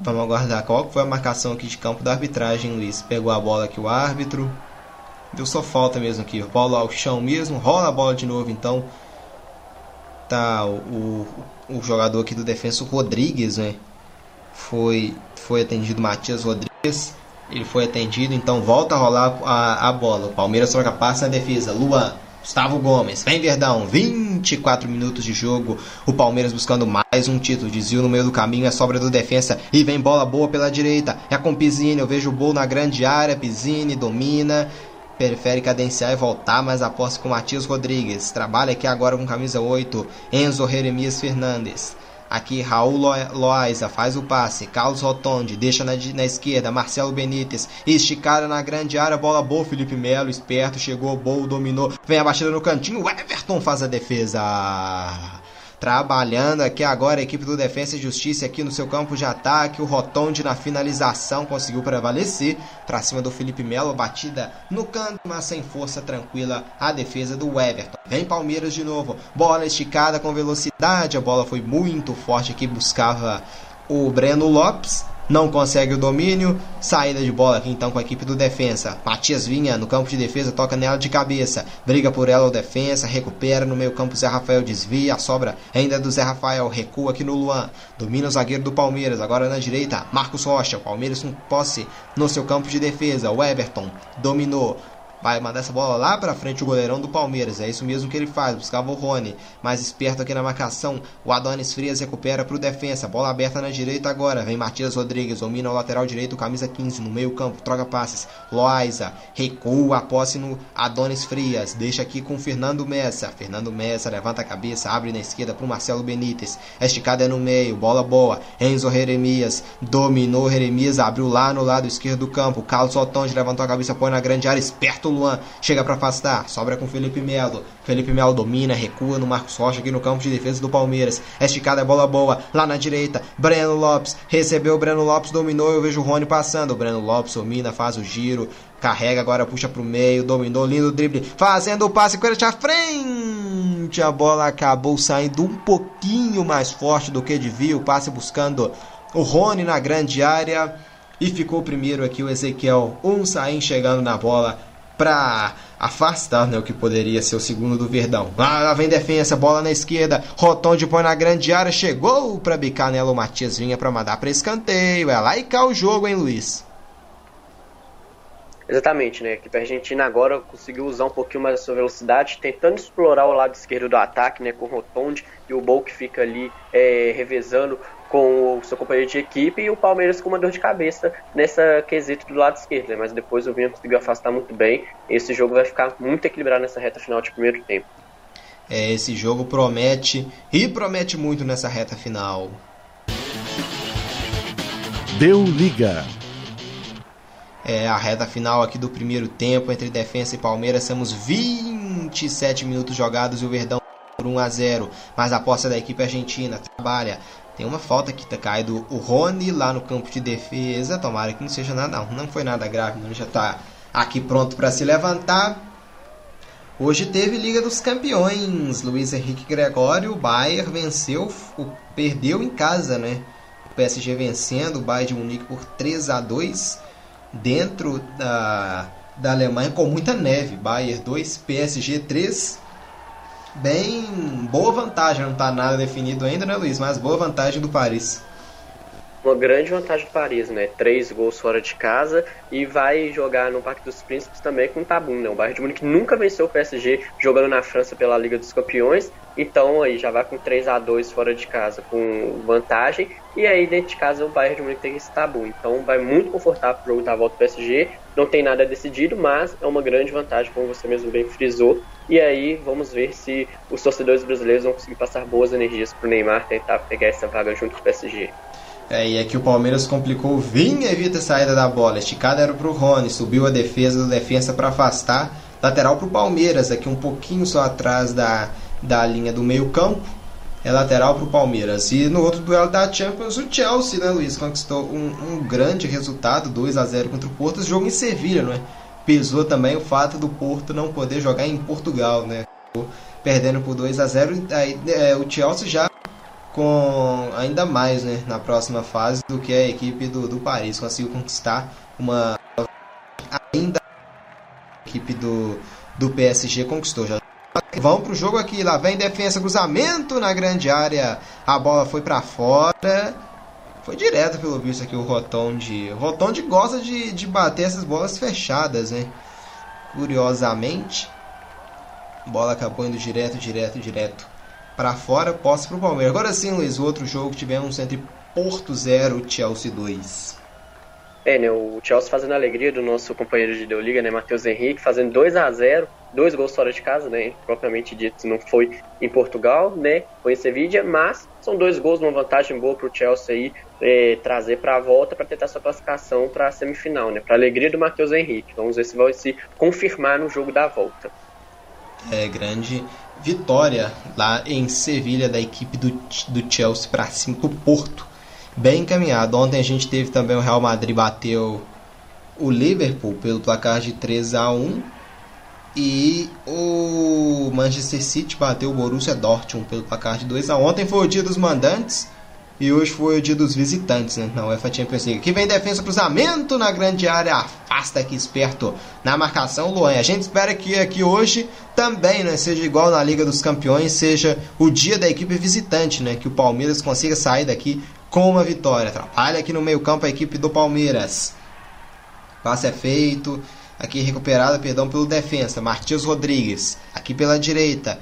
Vamos aguardar qual foi a marcação aqui de campo da arbitragem, Luiz. Pegou a bola aqui o árbitro. Deu só falta mesmo aqui. Bola ao chão mesmo. Rola a bola de novo então. Tá o, o, o jogador aqui do defensa, o Rodrigues, né? foi, foi atendido Matias Rodrigues. Ele foi atendido, então volta a rolar a, a bola. O Palmeiras troca passe na defesa. Luan, Gustavo Gomes, vem Verdão, 24 minutos de jogo. O Palmeiras buscando mais um título. Desvio no meio do caminho, é sobra do defensa. E vem bola boa pela direita. É com Pizzini, eu vejo o gol na grande área. Pizzini domina. Prefere cadenciar e voltar, mas aposta com Matias Rodrigues. Trabalha aqui agora com camisa 8. Enzo Jeremias Fernandes. Aqui Raul Loaiza faz o passe. Carlos Rotondi deixa na, na esquerda. Marcelo Benítez esticada na grande área. Bola boa. Felipe Melo esperto. Chegou, bom, dominou. Vem a batida no cantinho. Everton faz a defesa trabalhando aqui agora a equipe do Defensa e Justiça aqui no seu campo de ataque. O Rotonde na finalização conseguiu prevalecer para cima do Felipe Melo. Batida no canto, mas sem força tranquila a defesa do Everton. Vem Palmeiras de novo. Bola esticada com velocidade. A bola foi muito forte aqui. Buscava o Breno Lopes não consegue o domínio. Saída de bola aqui então com a equipe do defensa. Matias Vinha no campo de defesa, toca nela de cabeça. Briga por ela o defensa, recupera no meio campo. Zé Rafael desvia, a sobra ainda é do Zé Rafael. Recua aqui no Luan. Domina o zagueiro do Palmeiras. Agora na direita, Marcos Rocha. Palmeiras com posse no seu campo de defesa. O Everton dominou Vai mandar essa bola lá pra frente o goleirão do Palmeiras. É isso mesmo que ele faz. Buscava o Rony. Mais esperto aqui na marcação. O Adonis Frias recupera pro defensa. Bola aberta na direita agora. Vem Matias Rodrigues. Domina o lateral direito. Camisa 15 no meio campo. Troca passes. Loaiza. Recua a posse no Adonis Frias. Deixa aqui com Fernando Messa. Fernando Messa levanta a cabeça. Abre na esquerda pro Marcelo Benítez. Esticada é no meio. Bola boa. Enzo Jeremias. Dominou Jeremias. Abriu lá no lado esquerdo do campo. Carlos Otonde levantou a cabeça. Põe na grande área. Esperto Luan chega para afastar, sobra com Felipe Melo. Felipe Melo domina, recua no Marcos Rocha aqui no campo de defesa do Palmeiras. Esticada é bola boa, lá na direita. Breno Lopes recebeu o Breno Lopes, dominou. Eu vejo o Rony passando. O Breno Lopes domina, faz o giro. Carrega agora, puxa pro meio, dominou, lindo drible, fazendo o passe, corrente à frente. A bola acabou saindo um pouquinho mais forte do que devia. O passe buscando o Rony na grande área. E ficou primeiro aqui o Ezequiel. Um saem chegando na bola para afastar né, o que poderia ser o segundo do Verdão. Lá vem defesa, bola na esquerda, Rotondi põe na grande área, chegou para bicar nela, o Matias vinha para mandar para escanteio. É lá e cá o jogo, hein, Luiz? Exatamente, né? A equipe argentina agora conseguiu usar um pouquinho mais a sua velocidade, tentando explorar o lado esquerdo do ataque, né? Com o Rotondi e o Bol que fica ali é, revezando com o seu companheiro de equipe e o Palmeiras com uma dor de cabeça nessa quesito do lado esquerdo, né? mas depois o Vinha conseguiu afastar muito bem. Esse jogo vai ficar muito equilibrado nessa reta final de primeiro tempo. É, esse jogo promete e promete muito nessa reta final. Deu liga. É a reta final aqui do primeiro tempo entre Defensa e Palmeiras. Temos 27 minutos jogados e o Verdão por 1 a 0. Mas a aposta da equipe argentina trabalha tem uma falta que tá caído o Rony lá no campo de defesa. Tomara que não seja nada, não. Não foi nada grave, não. Já tá aqui pronto para se levantar. Hoje teve Liga dos Campeões. Luiz Henrique Gregório, o Bayern venceu, perdeu em casa, né? O PSG vencendo o Bayern de Munique por 3 a 2 dentro da, da Alemanha com muita neve. Bayern 2, PSG 3 bem boa vantagem, não está nada definido ainda, né, Luiz? Mas boa vantagem do Paris. Uma grande vantagem do Paris, né? Três gols fora de casa e vai jogar no Parque dos Príncipes também com o Tabum, né? O Bayern de Munique nunca venceu o PSG jogando na França pela Liga dos Campeões, então aí já vai com 3 a 2 fora de casa com vantagem e aí dentro de casa o Bayern de Munique tem esse Tabum, então vai muito confortável pro jogo da volta do PSG. Não tem nada decidido, mas é uma grande vantagem, como você mesmo bem frisou. E aí vamos ver se os torcedores brasileiros vão conseguir passar boas energias pro Neymar tentar pegar essa vaga junto com o PSG. É, e aqui o Palmeiras complicou, vinha evita a saída da bola. Esticada era pro Rony, subiu a defesa do defensa para afastar. Lateral pro Palmeiras, aqui um pouquinho só atrás da, da linha do meio-campo. É lateral pro Palmeiras. E no outro duelo da Champions, o Chelsea, né, Luiz? Conquistou um, um grande resultado, 2 a 0 contra o Porto. Esse jogo em Sevilha, não é? Pesou também o fato do Porto não poder jogar em Portugal, né? Perdendo por 2 a 0 aí, é, o Chelsea já com ainda mais né, na próxima fase do que a equipe do, do Paris. Conseguiu conquistar uma. Ainda a equipe do, do PSG conquistou. Já Vamos pro jogo aqui. Lá vem defesa, cruzamento na grande área. A bola foi para fora. Foi direto pelo visto aqui o Rotonde. O Rotonde gosta de, de bater essas bolas fechadas, né? Curiosamente. Bola acabou indo direto, direto, direto para fora, posse para o Palmeiras. Agora sim, Luiz, o outro jogo que tivemos entre Porto 0 Chelsea 2. É, né, o Chelsea fazendo a alegria do nosso companheiro de Deu Liga, né, Matheus Henrique, fazendo 2 a 0 dois gols fora de casa, né, propriamente dito, não foi em Portugal, né, foi em Sevilla, mas são dois gols, uma vantagem boa para o Chelsea aí, é, trazer para a volta para tentar sua classificação para a semifinal, né, para alegria do Matheus Henrique. Vamos ver se vai se confirmar no jogo da volta. É, grande vitória lá em Sevilha da equipe do, do Chelsea para cima do Porto. Bem encaminhado. Ontem a gente teve também o Real Madrid bateu o Liverpool pelo placar de 3 a 1 e o Manchester City bateu o Borussia Dortmund pelo placar de 2 a 1. Ontem foi o dia dos mandantes e hoje foi o dia dos visitantes, né? Na UEFA Champions League. Aqui vem defesa, cruzamento na grande área. Afasta aqui esperto na marcação, Luan. A gente espera que aqui hoje também, né? Seja igual na Liga dos Campeões, seja o dia da equipe visitante, né? Que o Palmeiras consiga sair daqui com uma vitória. Atrapalha aqui no meio campo a equipe do Palmeiras. Passe é feito. aqui recuperada, perdão, pelo defensa, Martins Rodrigues, aqui pela direita,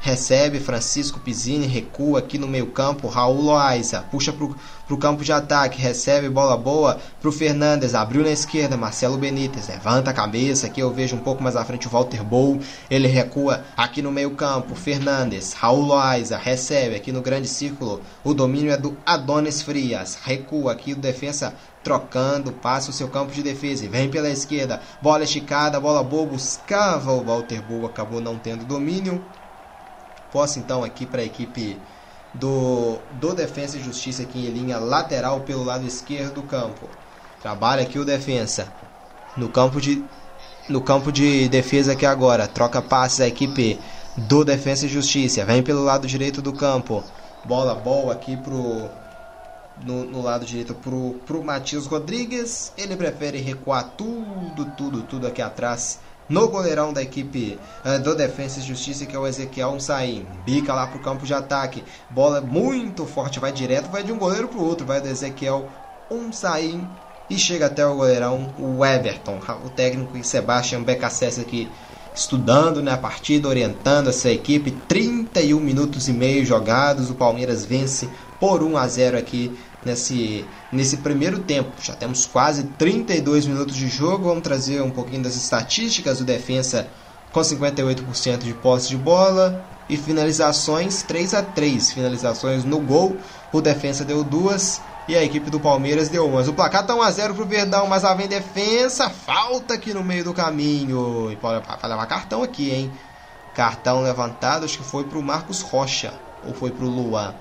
recebe Francisco Pizzini, recua aqui no meio campo, Raul Loaiza, puxa para o campo de ataque, recebe bola boa para o Fernandes, abriu na esquerda, Marcelo Benítez, levanta a cabeça, aqui eu vejo um pouco mais à frente o Walter Bow, ele recua aqui no meio campo, Fernandes, Raul Loaiza, recebe aqui no grande círculo, o domínio é do Adonis Frias, recua aqui o defensa trocando, passa o seu campo de defesa e vem pela esquerda, bola esticada, bola boa, buscava o Walter Bow, acabou não tendo domínio, Posse então aqui para a equipe do, do Defensa e Justiça aqui em linha lateral pelo lado esquerdo do campo. Trabalha aqui o defensa no campo de no campo de defesa aqui agora. Troca passes a equipe do Defensa e Justiça. Vem pelo lado direito do campo. Bola boa aqui pro no, no, lado direito pro, pro Matias Rodrigues. Ele prefere recuar tudo, tudo, tudo aqui atrás no goleirão da equipe uh, do Defensa e Justiça, que é o Ezequiel Unsaim. Bica lá pro campo de ataque. Bola muito forte, vai direto, vai de um goleiro pro outro. Vai do Ezequiel Unsaim e chega até o goleirão, o Everton. O técnico Sebastian Becassese aqui estudando né, partida, orientando essa equipe. 31 minutos e meio jogados. O Palmeiras vence por 1 a 0 aqui nesse, nesse primeiro tempo. Já temos quase 32 minutos de jogo. Vamos trazer um pouquinho das estatísticas do defensa com 58% de posse de bola e finalizações 3 a 3 finalizações no gol. O defensa deu duas e a equipe do Palmeiras deu umas. O placar tá 1 a 0 pro Verdão, mas lá vem defensa, falta aqui no meio do caminho. E pode levar cartão aqui, hein? Cartão levantado, acho que foi pro Marcos Rocha ou foi pro Luan.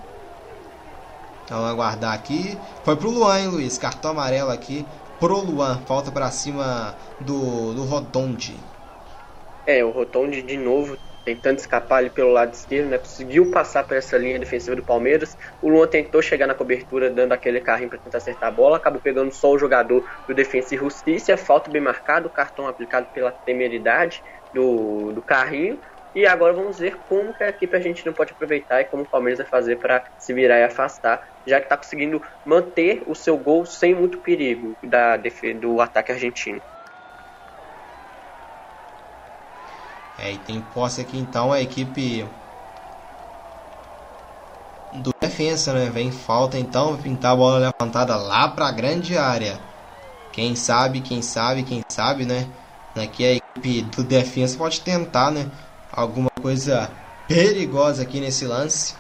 Então aguardar aqui. Foi pro Luan, hein, Luiz? Cartão amarelo aqui pro Luan. Falta para cima do, do Rotondi. É, o Rotondi de novo tentando escapar ali pelo lado esquerdo, né? Conseguiu passar por essa linha defensiva do Palmeiras. O Luan tentou chegar na cobertura, dando aquele carrinho para tentar acertar a bola. Acabou pegando só o jogador do Defensa e Justiça. Falta bem marcado, cartão aplicado pela temeridade do, do carrinho. E agora vamos ver como que a equipe argentina pode aproveitar e como o Palmeiras vai fazer para se virar e afastar, já que está conseguindo manter o seu gol sem muito perigo da, do ataque argentino. É, e tem posse aqui então a equipe do defensa, né? Vem falta então, pintar a bola levantada lá para a grande área. Quem sabe, quem sabe, quem sabe, né? Aqui a equipe do defensa pode tentar, né? alguma coisa perigosa aqui nesse lance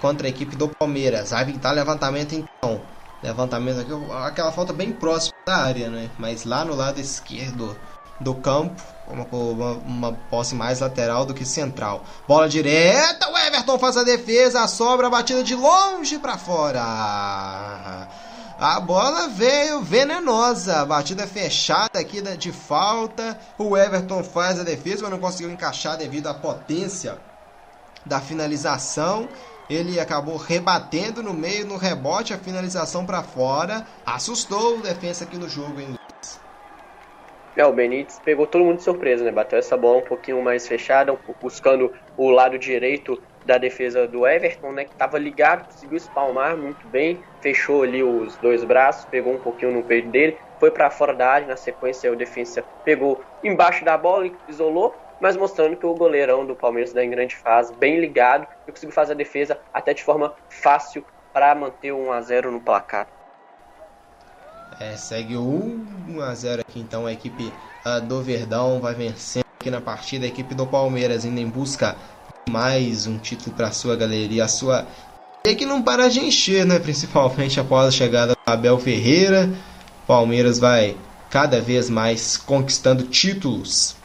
contra a equipe do Palmeiras. Vai pintar levantamento então. Levantamento aqui, aquela falta bem próxima da área, né? Mas lá no lado esquerdo do campo, uma, uma, uma posse mais lateral do que central. Bola direta, o Everton faz a defesa, a sobra, a batida de longe para fora. A bola veio venenosa. Batida fechada aqui de falta. O Everton faz a defesa, mas não conseguiu encaixar devido à potência da finalização. Ele acabou rebatendo no meio, no rebote, a finalização para fora. Assustou o defesa aqui no jogo, hein, Luiz? É, o Benítez pegou todo mundo de surpresa, né? Bateu essa bola um pouquinho mais fechada, buscando o lado direito da defesa do Everton, né, que estava ligado, conseguiu espalmar muito bem, fechou ali os dois braços, pegou um pouquinho no peito dele, foi para fora da área, na sequência o defensa pegou embaixo da bola e isolou, mas mostrando que o goleirão do Palmeiras está em grande fase, bem ligado, e conseguiu fazer a defesa até de forma fácil para manter 1 a 0 no placar. É, segue 1 a 0 aqui então a equipe uh, do Verdão vai vencendo aqui na partida a equipe do Palmeiras indo em busca mais um título para sua galeria, a sua e que não para de encher, né? Principalmente após a chegada do Abel Ferreira, Palmeiras vai cada vez mais conquistando títulos.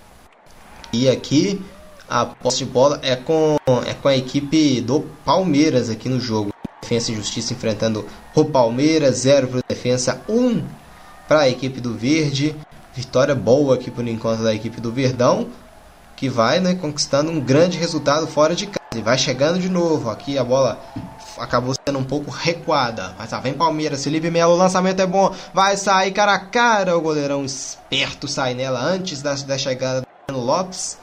E aqui a posse de bola é com é com a equipe do Palmeiras aqui no jogo. Defensa e Justiça enfrentando o Palmeiras, 0 para Defensa, 1 um para a equipe do Verde. Vitória boa aqui por enquanto da equipe do Verdão que vai né, conquistando um grande resultado fora de casa. E vai chegando de novo. Aqui a bola acabou sendo um pouco recuada. Mas tá, vem Palmeiras, Felipe Melo, o lançamento é bom. Vai sair cara a cara. O goleirão esperto sai nela antes da, da chegada Breno Lopes.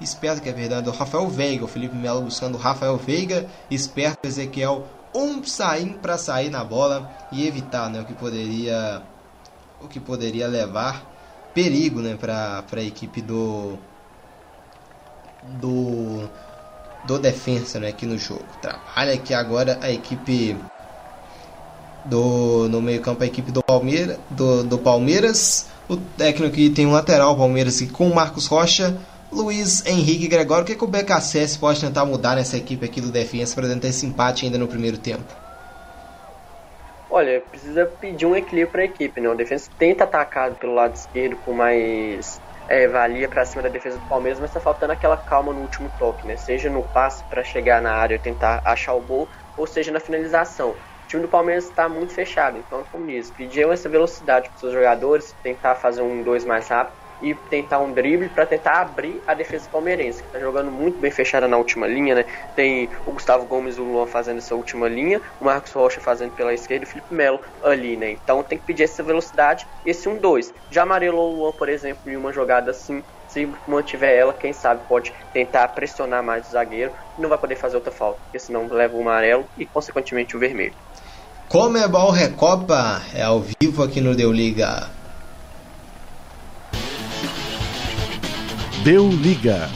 Esperto que é verdade, o Rafael Veiga. O Felipe Melo buscando o Rafael Veiga. Esperto Ezequiel. Um sair para sair na bola e evitar né, o que poderia o que poderia levar perigo né, para a equipe do do do defensa né, aqui no jogo. Trabalha aqui agora a equipe do no meio campo a equipe do Palmeiras do, do Palmeiras o técnico que tem um lateral Palmeiras aqui com o Marcos Rocha Luiz Henrique Gregório o que, que o BKSS pode tentar mudar nessa equipe aqui do defensa para tentar esse empate ainda no primeiro tempo Olha, precisa pedir um equilíbrio para a equipe, né? O defesa tenta atacar pelo lado esquerdo com mais é, valia para cima da defesa do Palmeiras, mas está faltando aquela calma no último toque, né? Seja no passe para chegar na área e tentar achar o gol, ou seja na finalização. Time do Palmeiras está muito fechado, então, como diz, pedir essa velocidade para os seus jogadores, tentar fazer um dois mais rápido e tentar um drible para tentar abrir a defesa palmeirense, que está jogando muito bem fechada na última linha, né? Tem o Gustavo Gomes e o Luan fazendo essa última linha, o Marcos Rocha fazendo pela esquerda e o Felipe Melo ali, né? Então tem que pedir essa velocidade, esse 1-2. Já amarelou o Luan, por exemplo, em uma jogada assim, se mantiver ela, quem sabe pode tentar pressionar mais o zagueiro não vai poder fazer outra falta, porque senão leva o amarelo e consequentemente o vermelho. Comebol Recopa é ao vivo aqui no Deu Liga. Deu liga.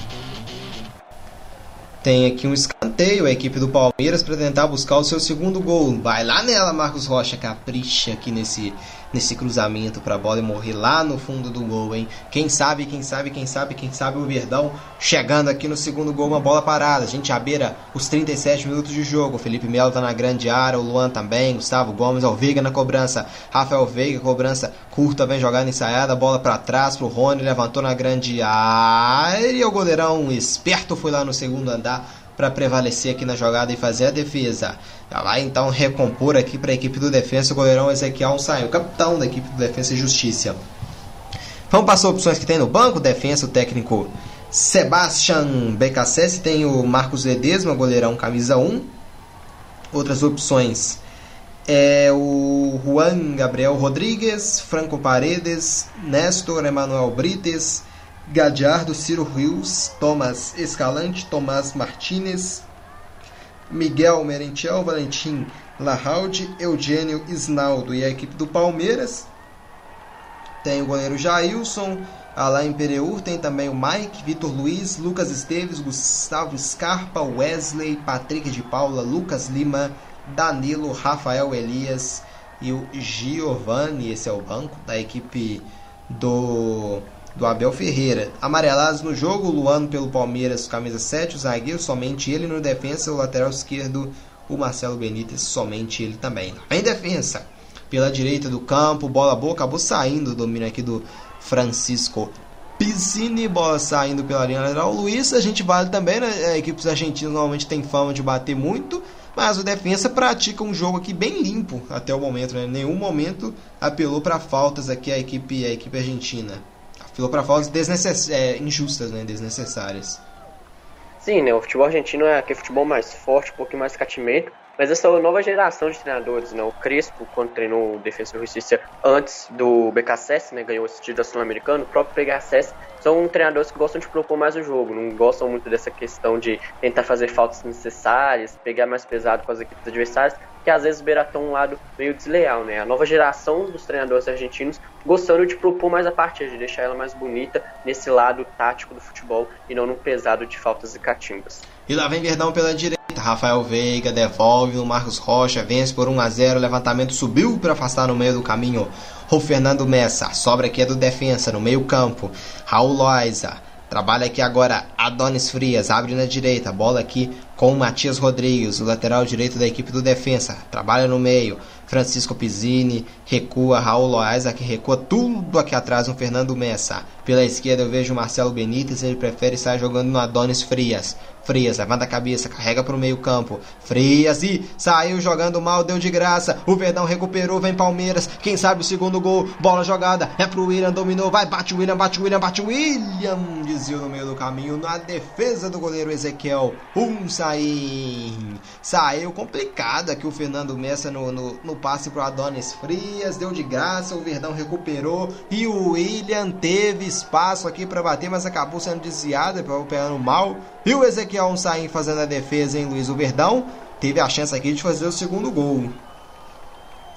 Tem aqui um escanteio, a equipe do Palmeiras para tentar buscar o seu segundo gol. Vai lá nela, Marcos Rocha, capricha aqui nesse nesse cruzamento para a bola e morrer lá no fundo do gol, hein? Quem sabe, quem sabe, quem sabe, quem sabe o Verdão chegando aqui no segundo gol, uma bola parada. A gente abeira os 37 minutos de jogo. O Felipe Melo tá na grande área, o Luan também, Gustavo Gomes, o Veiga na cobrança. Rafael Veiga, cobrança curta, vem jogando ensaiada, bola para trás pro Rony, levantou na grande área. E o goleirão esperto foi lá no segundo andar para prevalecer aqui na jogada e fazer a defesa. Já vai então recompor aqui para a equipe do defesa o goleirão Ezequiel saiu, capitão da equipe do defesa e justiça. Vamos passar opções que tem no banco, defesa, o técnico Sebastian BKSS, tem o Marcos Ledesma, goleirão camisa 1. Outras opções é o Juan Gabriel Rodrigues, Franco Paredes, Néstor Emanuel Brites, Gadiardo, Ciro Rios, Thomas Escalante, Tomás Martinez, Miguel Merentiel, Valentim Larralde, Eugênio Isnaldo e a equipe do Palmeiras. Tem o goleiro Jailson, Alain Pereur, tem também o Mike, Vitor Luiz, Lucas Esteves, Gustavo Scarpa, Wesley, Patrick de Paula, Lucas Lima, Danilo, Rafael Elias e o Giovanni. Esse é o banco da equipe do do Abel Ferreira. Amarelados no jogo, Luano pelo Palmeiras, camisa 7, o zagueiro, somente ele no defensa, o lateral esquerdo, o Marcelo Benítez, somente ele também. Em defesa, pela direita do campo, bola boa, acabou saindo domínio aqui do Francisco Piscine, bola saindo pela linha lateral. Luiz, a gente vale também, né? Equipes argentinas normalmente tem fama de bater muito, mas o defensa pratica um jogo aqui bem limpo até o momento, né? Nenhum momento apelou para faltas aqui a equipe, a equipe argentina. Ficou para faltas desnecess... é, injustas, né? Desnecessárias. Sim, né? O futebol argentino é aquele futebol mais forte, um pouquinho mais catimento. Mas essa nova geração de treinadores, né? O Crespo, quando treinou o Defensor Justiça antes do BKSS, né? Ganhou esse título sul-americano. O próprio BKSS são treinadores que gostam de propor mais o jogo. Não gostam muito dessa questão de tentar fazer faltas necessárias, pegar mais pesado com as equipes adversárias que às vezes beira um lado meio desleal, né? A nova geração dos treinadores argentinos gostando de propor mais a partida, de deixar ela mais bonita nesse lado tático do futebol e não no pesado de faltas e catimbas. E lá vem Verdão pela direita. Rafael Veiga devolve o Marcos Rocha, vence por 1 a 0. O levantamento subiu para afastar no meio do caminho. O Fernando Messa, sobra aqui é do defensa no meio-campo. Raul Loaiza trabalha aqui agora. Adonis Frias abre na direita, bola aqui com o Matias Rodrigues, o lateral direito da equipe do defensa. Trabalha no meio. Francisco Pizzini recua, Raul Loaiza que recua tudo aqui atrás no Fernando Messa. Pela esquerda eu vejo o Marcelo Benítez, ele prefere estar jogando no Adonis Frias. Frias levanta a cabeça, carrega para o meio campo. Frias e saiu jogando mal, deu de graça. O Verdão recuperou, vem Palmeiras. Quem sabe o segundo gol, bola jogada, é pro William, dominou, vai, bate o William, bate o William, bate o William. Desviou no meio do caminho, na defesa do goleiro Ezequiel. Um sai. Saiu complicado aqui o Fernando Messa no, no, no passe pro Adonis Frias, deu de graça, o Verdão recuperou e o William teve espaço aqui para bater, mas acabou sendo desviado, pegando mal. E o Ezequiel sair fazendo a defesa em Luiz o Verdão teve a chance aqui de fazer o segundo gol.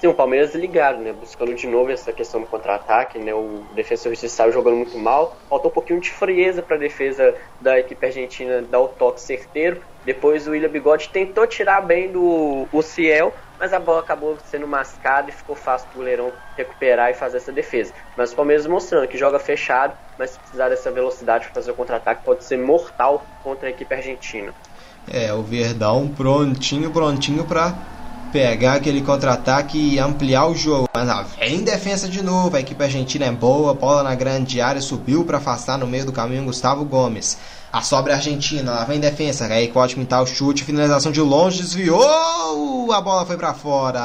Sim, o Palmeiras ligado, né? Buscando de novo essa questão do contra-ataque, né? O defensor saiu jogando muito mal. Faltou um pouquinho de frieza para a defesa da equipe argentina dar o toque certeiro. Depois o William Bigode tentou tirar bem do o Ciel, mas a bola acabou sendo mascada e ficou fácil para o goleirão recuperar e fazer essa defesa. Mas o Palmeiras mostrando que joga fechado, mas se precisar dessa velocidade para fazer o contra-ataque pode ser mortal contra a equipe argentina. É, o Verdão prontinho, prontinho para pegar aquele contra-ataque e ampliar o jogo. Mas ah, vem defesa de novo, a equipe argentina é boa, bola na grande área, subiu para afastar no meio do caminho Gustavo Gomes. A sobra argentina, lá vem defesa, aí pode pintar o chute, finalização de longe, desviou, a bola foi para fora.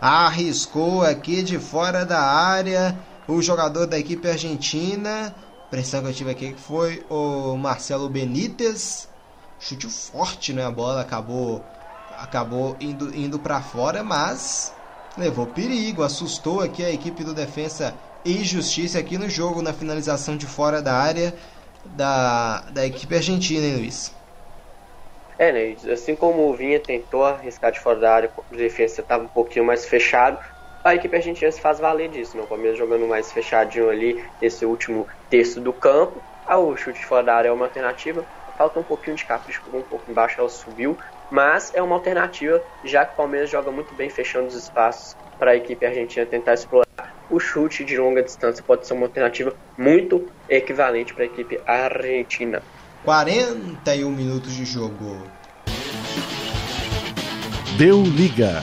Arriscou aqui de fora da área o jogador da equipe argentina. Pressão que eu tive aqui foi o Marcelo Benítez. Chute forte, né? A bola acabou acabou indo, indo para fora, mas levou perigo, assustou aqui a equipe do Defensa e Justiça aqui no jogo, na finalização de fora da área da, da equipe argentina, hein, Luiz? É, né? Assim como o Vinha tentou arriscar de fora da área, o defesa estava um pouquinho mais fechado, a equipe argentina se faz valer disso, né? O Palmeiras jogando mais fechadinho ali nesse último terço do campo. Ah, o chute de fora da área é uma alternativa. Falta um pouquinho de capricho, um pouco embaixo, ela subiu, mas é uma alternativa, já que o Palmeiras joga muito bem fechando os espaços para a equipe argentina tentar explorar. O chute de longa distância pode ser uma alternativa muito equivalente para a equipe argentina. 41 minutos de jogo. Deu liga.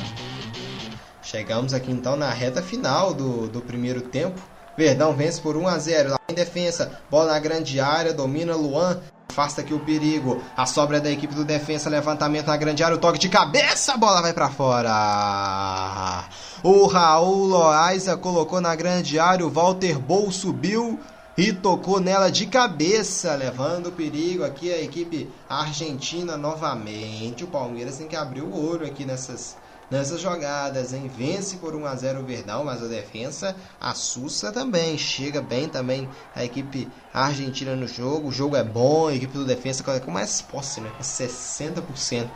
Chegamos aqui então na reta final do, do primeiro tempo. Verdão vence por 1 a 0 lá em defesa, bola na grande área, domina Luan, Afasta aqui o perigo. A sobra da equipe do defensa. Levantamento na grande área. O toque de cabeça. A bola vai para fora. O Raul Loaiza colocou na grande área. O Walter Bol subiu e tocou nela de cabeça, levando o perigo aqui a equipe argentina novamente. O Palmeiras tem que abrir o olho aqui nessas nessas jogadas, hein? Vence por 1 a 0 o Verdão, mas a defesa assusta também. Chega bem também a equipe argentina no jogo. O jogo é bom, a equipe do defesa com mais posse, né? Com 60%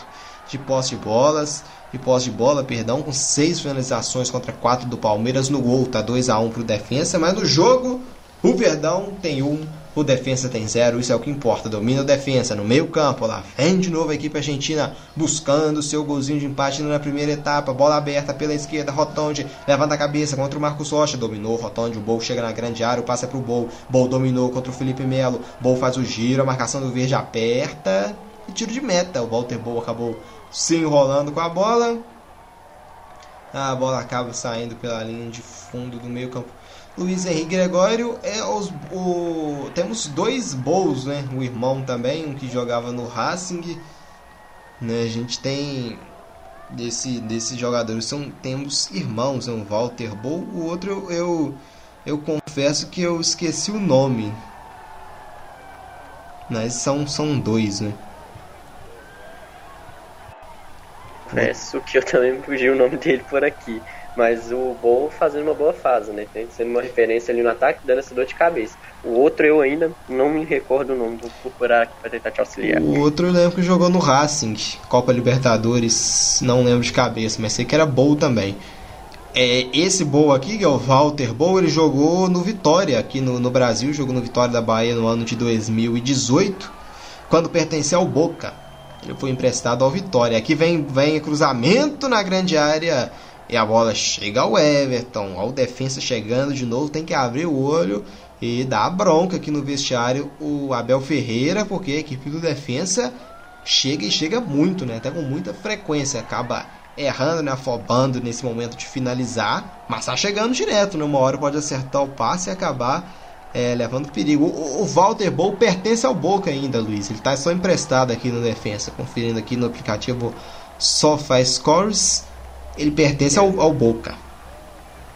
de posse de bolas, de posse de bola, perdão, com 6 finalizações contra 4 do Palmeiras no gol, tá 2 a 1 pro defesa, mas no jogo o Verdão tem um o defensa tem zero, isso é o que importa. Domina o defensa no meio campo. Lá vem de novo a equipe argentina buscando seu golzinho de empate na primeira etapa. Bola aberta pela esquerda. Rotonde levanta a cabeça contra o Marcos Rocha. Dominou Rotonde. O Bol chega na grande área. O passe é pro Bol. Bol dominou contra o Felipe Melo. Bol faz o giro. A marcação do verde aperta. E tiro de meta. O Walter Bol acabou se enrolando com a bola. A bola acaba saindo pela linha de fundo do meio campo Luiz Henrique Gregório é os, o, temos dois Bols, né? O irmão também, um que jogava no Racing, né? A gente tem desse desses jogadores são temos irmãos, um Walter Bol, o outro eu, eu eu confesso que eu esqueci o nome. Mas são são dois, né? Confesso que eu também fugi o nome dele por aqui. Mas o Bol fazendo uma boa fase, né? Sendo uma referência ali no ataque, dando essa dor de cabeça. O outro eu ainda não me recordo o nome, vou procurar aqui pra tentar te auxiliar. O outro eu lembro que jogou no Racing, Copa Libertadores, não lembro de cabeça, mas sei que era Bol também. É, esse Bol aqui, que é o Walter Bol, ele jogou no Vitória, aqui no, no Brasil, jogou no Vitória da Bahia no ano de 2018, quando pertenceu ao Boca. Ele foi emprestado ao Vitória. Aqui vem, vem cruzamento na grande área e a bola chega ao Everton, ao defensa chegando de novo, tem que abrir o olho e dar bronca aqui no vestiário o Abel Ferreira, porque a equipe do defensa chega e chega muito, né? Até com muita frequência, acaba errando, né? Afobando nesse momento de finalizar, mas tá chegando direto, né? Uma hora pode acertar o passe e acabar é, levando perigo. O, o Walter Bow pertence ao Boca ainda, Luiz. Ele tá só emprestado aqui no defensa, conferindo aqui no aplicativo SofaScores ele pertence ao, ao Boca.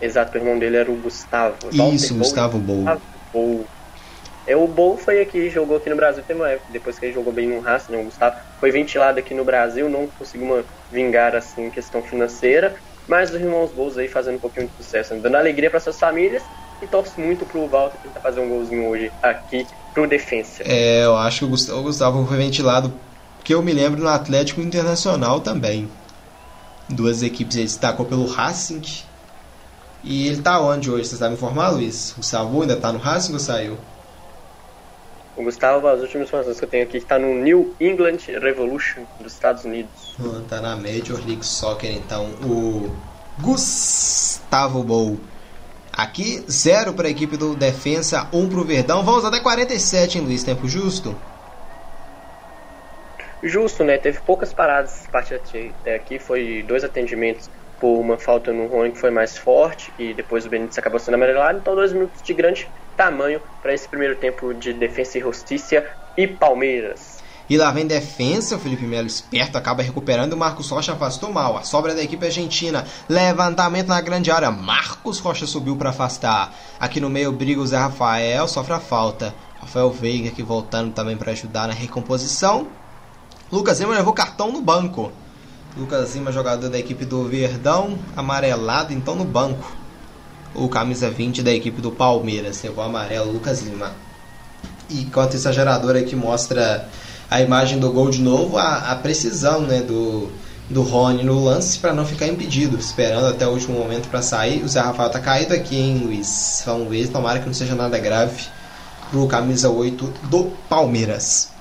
Exato, o irmão dele era o Gustavo. Isso, Gustavo Bol. Bol. É, o Bol foi aqui, jogou aqui no Brasil, tem uma época, depois que ele jogou bem no Racing, né, o Gustavo, foi ventilado aqui no Brasil, não conseguiu uma, vingar assim questão financeira, mas os irmãos Bols aí fazendo um pouquinho de sucesso, né, dando alegria para suas famílias e torce muito pro Walter tentar fazer um golzinho hoje aqui pro Defensa. É, eu acho que o Gustavo, o Gustavo foi ventilado, que eu me lembro, no Atlético Internacional também. Duas equipes ele destacou pelo Racing. E ele tá onde hoje? Você sabe informar, Luiz? O Gustavo ainda tá no Racing ou saiu? O Gustavo, as últimas informações que eu tenho aqui, está no New England Revolution dos Estados Unidos. Ah, Tá na Major League Soccer, então. O Gustavo Bou. Aqui, zero para a equipe do Defensa, um para o Verdão. Vamos até 47, hein, Luiz? Tempo justo? Justo, né? Teve poucas paradas partida até aqui. Foi dois atendimentos por uma falta no Rony que foi mais forte e depois o Benítez acabou sendo amarelado. Então, dois minutos de grande tamanho para esse primeiro tempo de Defensa e Justiça e Palmeiras. E lá vem defensa, o Felipe Melo esperto acaba recuperando, o Marcos Rocha afastou mal. A sobra da equipe argentina, levantamento na grande área, Marcos Rocha subiu para afastar. Aqui no meio briga o Zé Rafael, sofre a falta. Rafael Veiga aqui voltando também para ajudar na recomposição. Lucas Lima levou cartão no banco. Lucas Lima, jogador da equipe do Verdão, amarelado então no banco. O camisa 20 da equipe do Palmeiras, levou amarelo Lucas Lima. E enquanto essa geradora aqui mostra a imagem do gol de novo, a, a precisão né, do, do Rony no lance para não ficar impedido, esperando até o último momento para sair. O Zé Rafael tá caído aqui, hein, Luiz? Vamos ver, tomara que não seja nada grave pro camisa 8 do Palmeiras.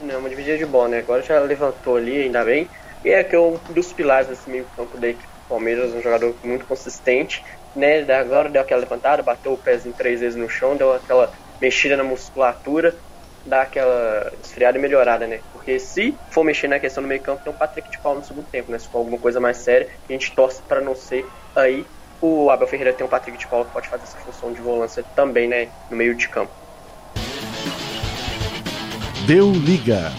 Não, uma dividida de bola, né? Agora já levantou ali, ainda bem. E é que é um dos pilares desse meio campo da equipe do Palmeiras, um jogador muito consistente, né? Agora deu aquela levantada, bateu o pezinho três vezes no chão, deu aquela mexida na musculatura, dá aquela esfriada e melhorada, né? Porque se for mexer na questão do meio campo, tem um Patrick de Paulo no segundo tempo, né? Se for alguma coisa mais séria, a gente torce para não ser aí. O Abel Ferreira tem um Patrick de Paulo que pode fazer essa função de volância também, né? No meio de campo. Deu liga.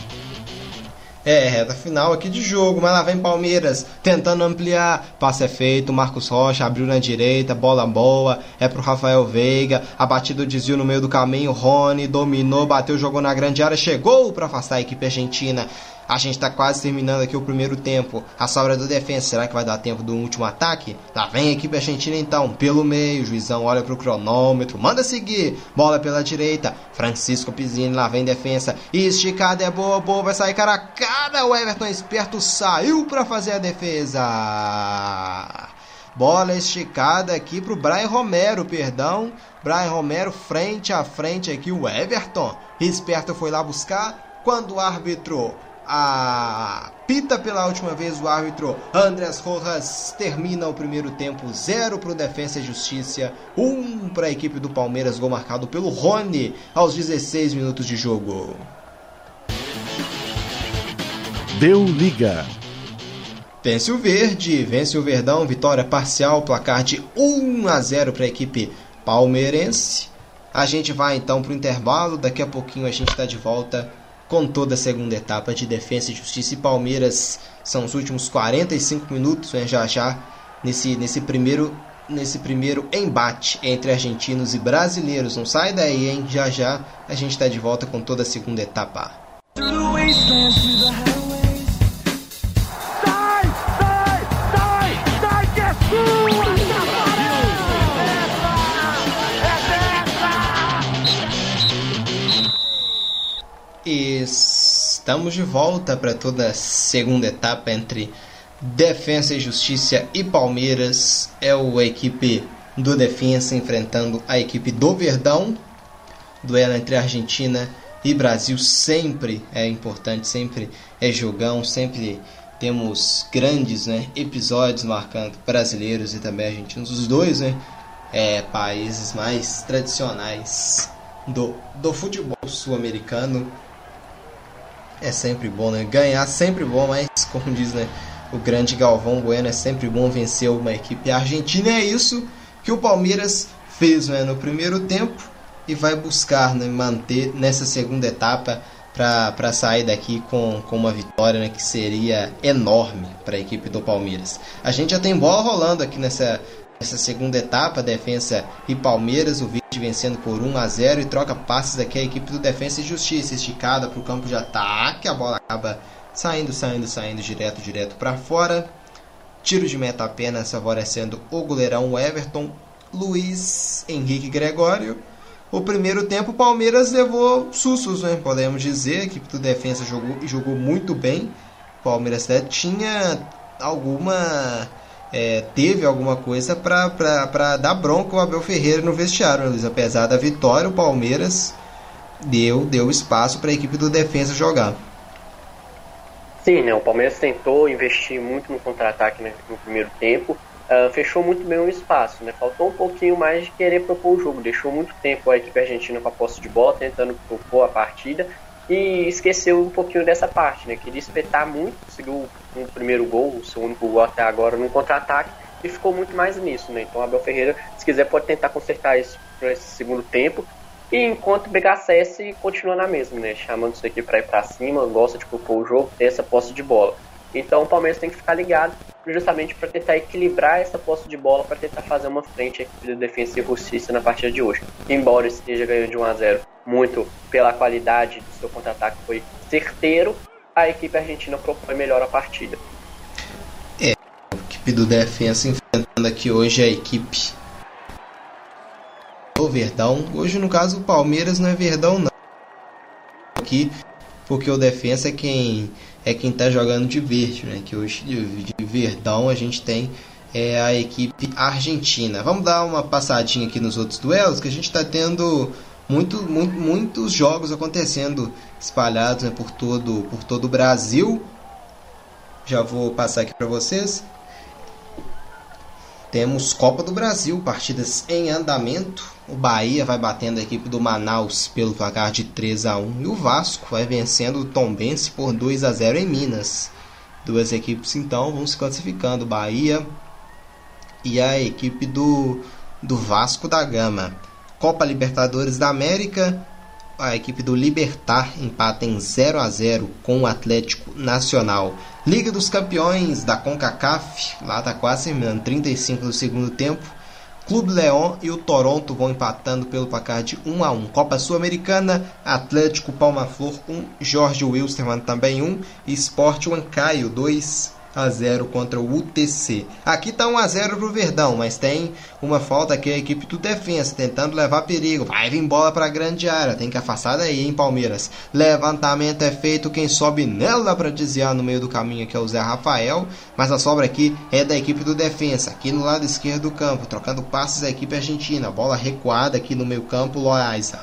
É, reta final aqui de jogo, mas lá vem Palmeiras tentando ampliar. Passe é feito, Marcos Rocha abriu na direita, bola boa, é pro Rafael Veiga. A batida desvio no meio do caminho, Rony dominou, bateu, jogou na grande área, chegou para afastar a equipe argentina. A gente está quase terminando aqui o primeiro tempo. A sobra do defesa, será que vai dar tempo do último ataque? Lá vem a equipe argentina então, pelo meio. Juizão olha pro cronômetro, manda seguir. Bola pela direita. Francisco Pizzini, lá vem defesa. Esticada é boa, boa, vai sair cara a cara. O Everton esperto saiu para fazer a defesa. Bola esticada aqui pro Brian Romero, perdão. Brian Romero frente a frente aqui o Everton. Esperto foi lá buscar. Quando o árbitro a pita pela última vez o árbitro Andrés Rojas termina o primeiro tempo 0 para o Defensa e Justiça, 1 um para a equipe do Palmeiras, gol marcado pelo Rony aos 16 minutos de jogo. Deu liga. Vence o Verde, vence o Verdão, vitória parcial, placar de 1 a 0 para a equipe palmeirense. A gente vai então para o intervalo, daqui a pouquinho a gente está de volta com toda a segunda etapa de Defesa e Justiça e Palmeiras. São os últimos 45 minutos, né, já já, nesse, nesse, primeiro, nesse primeiro embate entre argentinos e brasileiros. Não sai daí, hein? Já já a gente está de volta com toda a segunda etapa. Estamos de volta para toda a segunda etapa entre Defensa e Justiça e Palmeiras. É a equipe do Defensa enfrentando a equipe do Verdão. Duelo entre Argentina e Brasil sempre é importante, sempre é jogão, sempre temos grandes né, episódios marcando brasileiros e também argentinos. Os dois né, é, países mais tradicionais do, do futebol sul-americano é sempre bom, né? Ganhar sempre bom, mas *laughs* como diz, né? O grande Galvão Bueno é sempre bom vencer uma equipe argentina. É isso que o Palmeiras fez né, no primeiro tempo e vai buscar né, manter nessa segunda etapa para sair daqui com, com uma vitória né, que seria enorme para a equipe do Palmeiras. A gente já tem bola rolando aqui nessa, nessa segunda etapa, Defensa e Palmeiras, o Verde vencendo por 1 a 0 e troca passes daqui a equipe do Defensa e Justiça, esticada para o campo de ataque, a bola acaba saindo, saindo, saindo direto, direto para fora. Tiro de meta apenas favorecendo o goleirão Everton, Luiz Henrique Gregório. O primeiro tempo o Palmeiras levou sustos, né? podemos dizer. A equipe do Defensa jogou, jogou muito bem. O Palmeiras até tinha alguma é, teve alguma coisa para dar bronca o Abel Ferreira no vestiário, né, Luiz? Apesar da vitória, o Palmeiras deu, deu espaço para a equipe do defesa jogar. Sim, né? O Palmeiras tentou investir muito no contra-ataque né, no primeiro tempo, uh, fechou muito bem o espaço, né? Faltou um pouquinho mais de querer propor o jogo, deixou muito tempo a equipe argentina com a posse de bola, tentando propor a partida e esqueceu um pouquinho dessa parte, né? Queria espetar muito, conseguiu um primeiro gol, o seu único gol até agora no contra-ataque e ficou muito mais nisso, né? Então Abel Ferreira, se quiser, pode tentar consertar isso para esse segundo tempo e enquanto o continua na mesma, né? Chamando isso aqui para ir para cima, gosta de propor o jogo, ter essa posse de bola. Então o Palmeiras tem que ficar ligado justamente para tentar equilibrar essa posse de bola, para tentar fazer uma frente do e Justiça na partida de hoje. Embora esteja ganhando de 1 a 0 muito pela qualidade do seu contra-ataque foi certeiro, a equipe argentina propõe melhor a partida. É, a equipe do Defensa enfrentando aqui hoje a equipe o Verdão. Hoje, no caso, o Palmeiras não é Verdão, não. Aqui, porque o Defensa é quem é quem tá jogando de verde, né? Que hoje de, de Verdão a gente tem é a equipe argentina. Vamos dar uma passadinha aqui nos outros duelos que a gente está tendo muito, muito, muitos jogos acontecendo espalhados né, por todo por todo o Brasil. Já vou passar aqui para vocês. Temos Copa do Brasil, partidas em andamento. O Bahia vai batendo a equipe do Manaus pelo placar de 3 a 1 e o Vasco vai vencendo o Tombense por 2 a 0 em Minas. Duas equipes então vão se classificando, Bahia e a equipe do, do Vasco da Gama. Copa Libertadores da América, a equipe do Libertar empata em 0 a 0 com o Atlético Nacional. Liga dos Campeões da CONCACAF, lá está quase terminando, 35 do segundo tempo. Clube León e o Toronto vão empatando pelo placar de 1 a 1. Copa Sul-Americana, Atlético Palma Flor 1, Jorge Wilstermann também 1, Sport Huancaio 2, a 0 contra o UTC. Aqui está 1 a 0 para o Verdão, mas tem uma falta aqui a equipe do defesa tentando levar perigo. Vai vir bola para grande área, tem que afastar daí, hein, Palmeiras. Levantamento é feito, quem sobe nela para desviar no meio do caminho que é o Zé Rafael, mas a sobra aqui é da equipe do defesa, aqui no lado esquerdo do campo, trocando passes a equipe argentina. Bola recuada aqui no meio campo, Loaiza.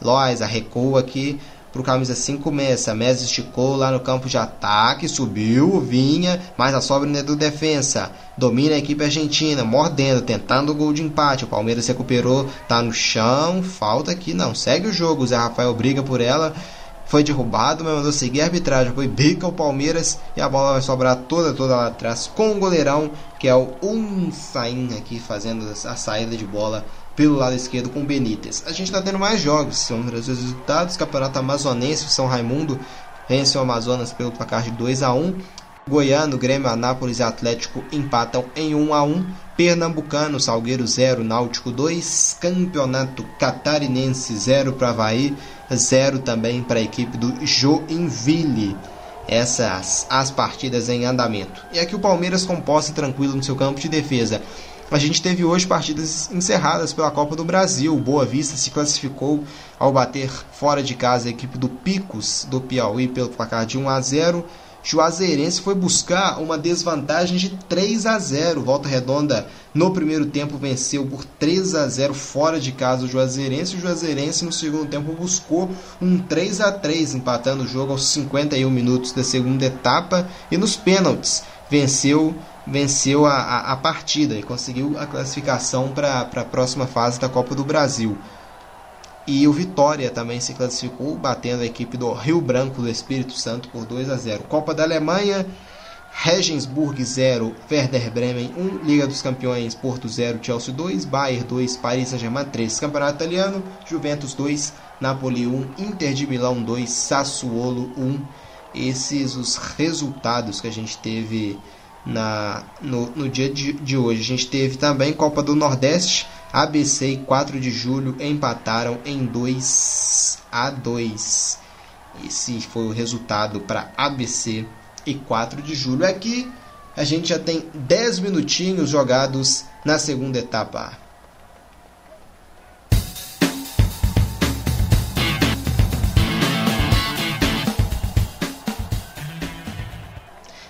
Loaiza recua aqui pro camisa 5 Messa. Messa esticou lá no campo de ataque, subiu, vinha, mas a sobra é do defensa. Domina a equipe argentina, mordendo, tentando o gol de empate. O Palmeiras recuperou, tá no chão, falta aqui, não. Segue o jogo, o Zé Rafael briga por ela. Foi derrubado, mas mandou seguir a arbitragem. Foi bica o Palmeiras e a bola vai sobrar toda, toda lá atrás com o goleirão, que é o Unsain aqui fazendo a saída de bola pelo lado esquerdo com Benítez. A gente está tendo mais jogos, são os resultados. Campeonato Amazonense, São Raimundo vence o Amazonas pelo placar de 2 a 1 Goiano, Grêmio, Anápolis e Atlético empatam em 1 a 1 Pernambucano, Salgueiro 0, Náutico 2. Campeonato Catarinense 0 para Havaí, 0 também para a equipe do Joinville. Essas as partidas em andamento. E aqui o Palmeiras composta tranquilo no seu campo de defesa. A gente teve hoje partidas encerradas pela Copa do Brasil. Boa Vista se classificou ao bater fora de casa a equipe do Picos do Piauí pelo placar de 1 a 0. Juazeirense foi buscar uma desvantagem de 3 a 0. Volta Redonda no primeiro tempo venceu por 3 a 0 fora de casa o Juazeirense. O Juazeirense no segundo tempo buscou um 3 a 3, empatando o jogo aos 51 minutos da segunda etapa e nos pênaltis venceu venceu a, a, a partida e conseguiu a classificação para a próxima fase da Copa do Brasil. E o Vitória também se classificou, batendo a equipe do Rio Branco do Espírito Santo por 2 a 0. Copa da Alemanha, Regensburg 0, Werder Bremen 1, Liga dos Campeões, Porto 0, Chelsea 2, Bayern 2, Paris Saint-Germain 3, Campeonato Italiano, Juventus 2, Napoli 1, Inter de Milão 2, Sassuolo 1. Esses os resultados que a gente teve na, no, no dia de, de hoje. A gente teve também Copa do Nordeste, ABC e 4 de julho empataram em 2 a 2. Esse foi o resultado para ABC e 4 de julho. Aqui a gente já tem 10 minutinhos jogados na segunda etapa.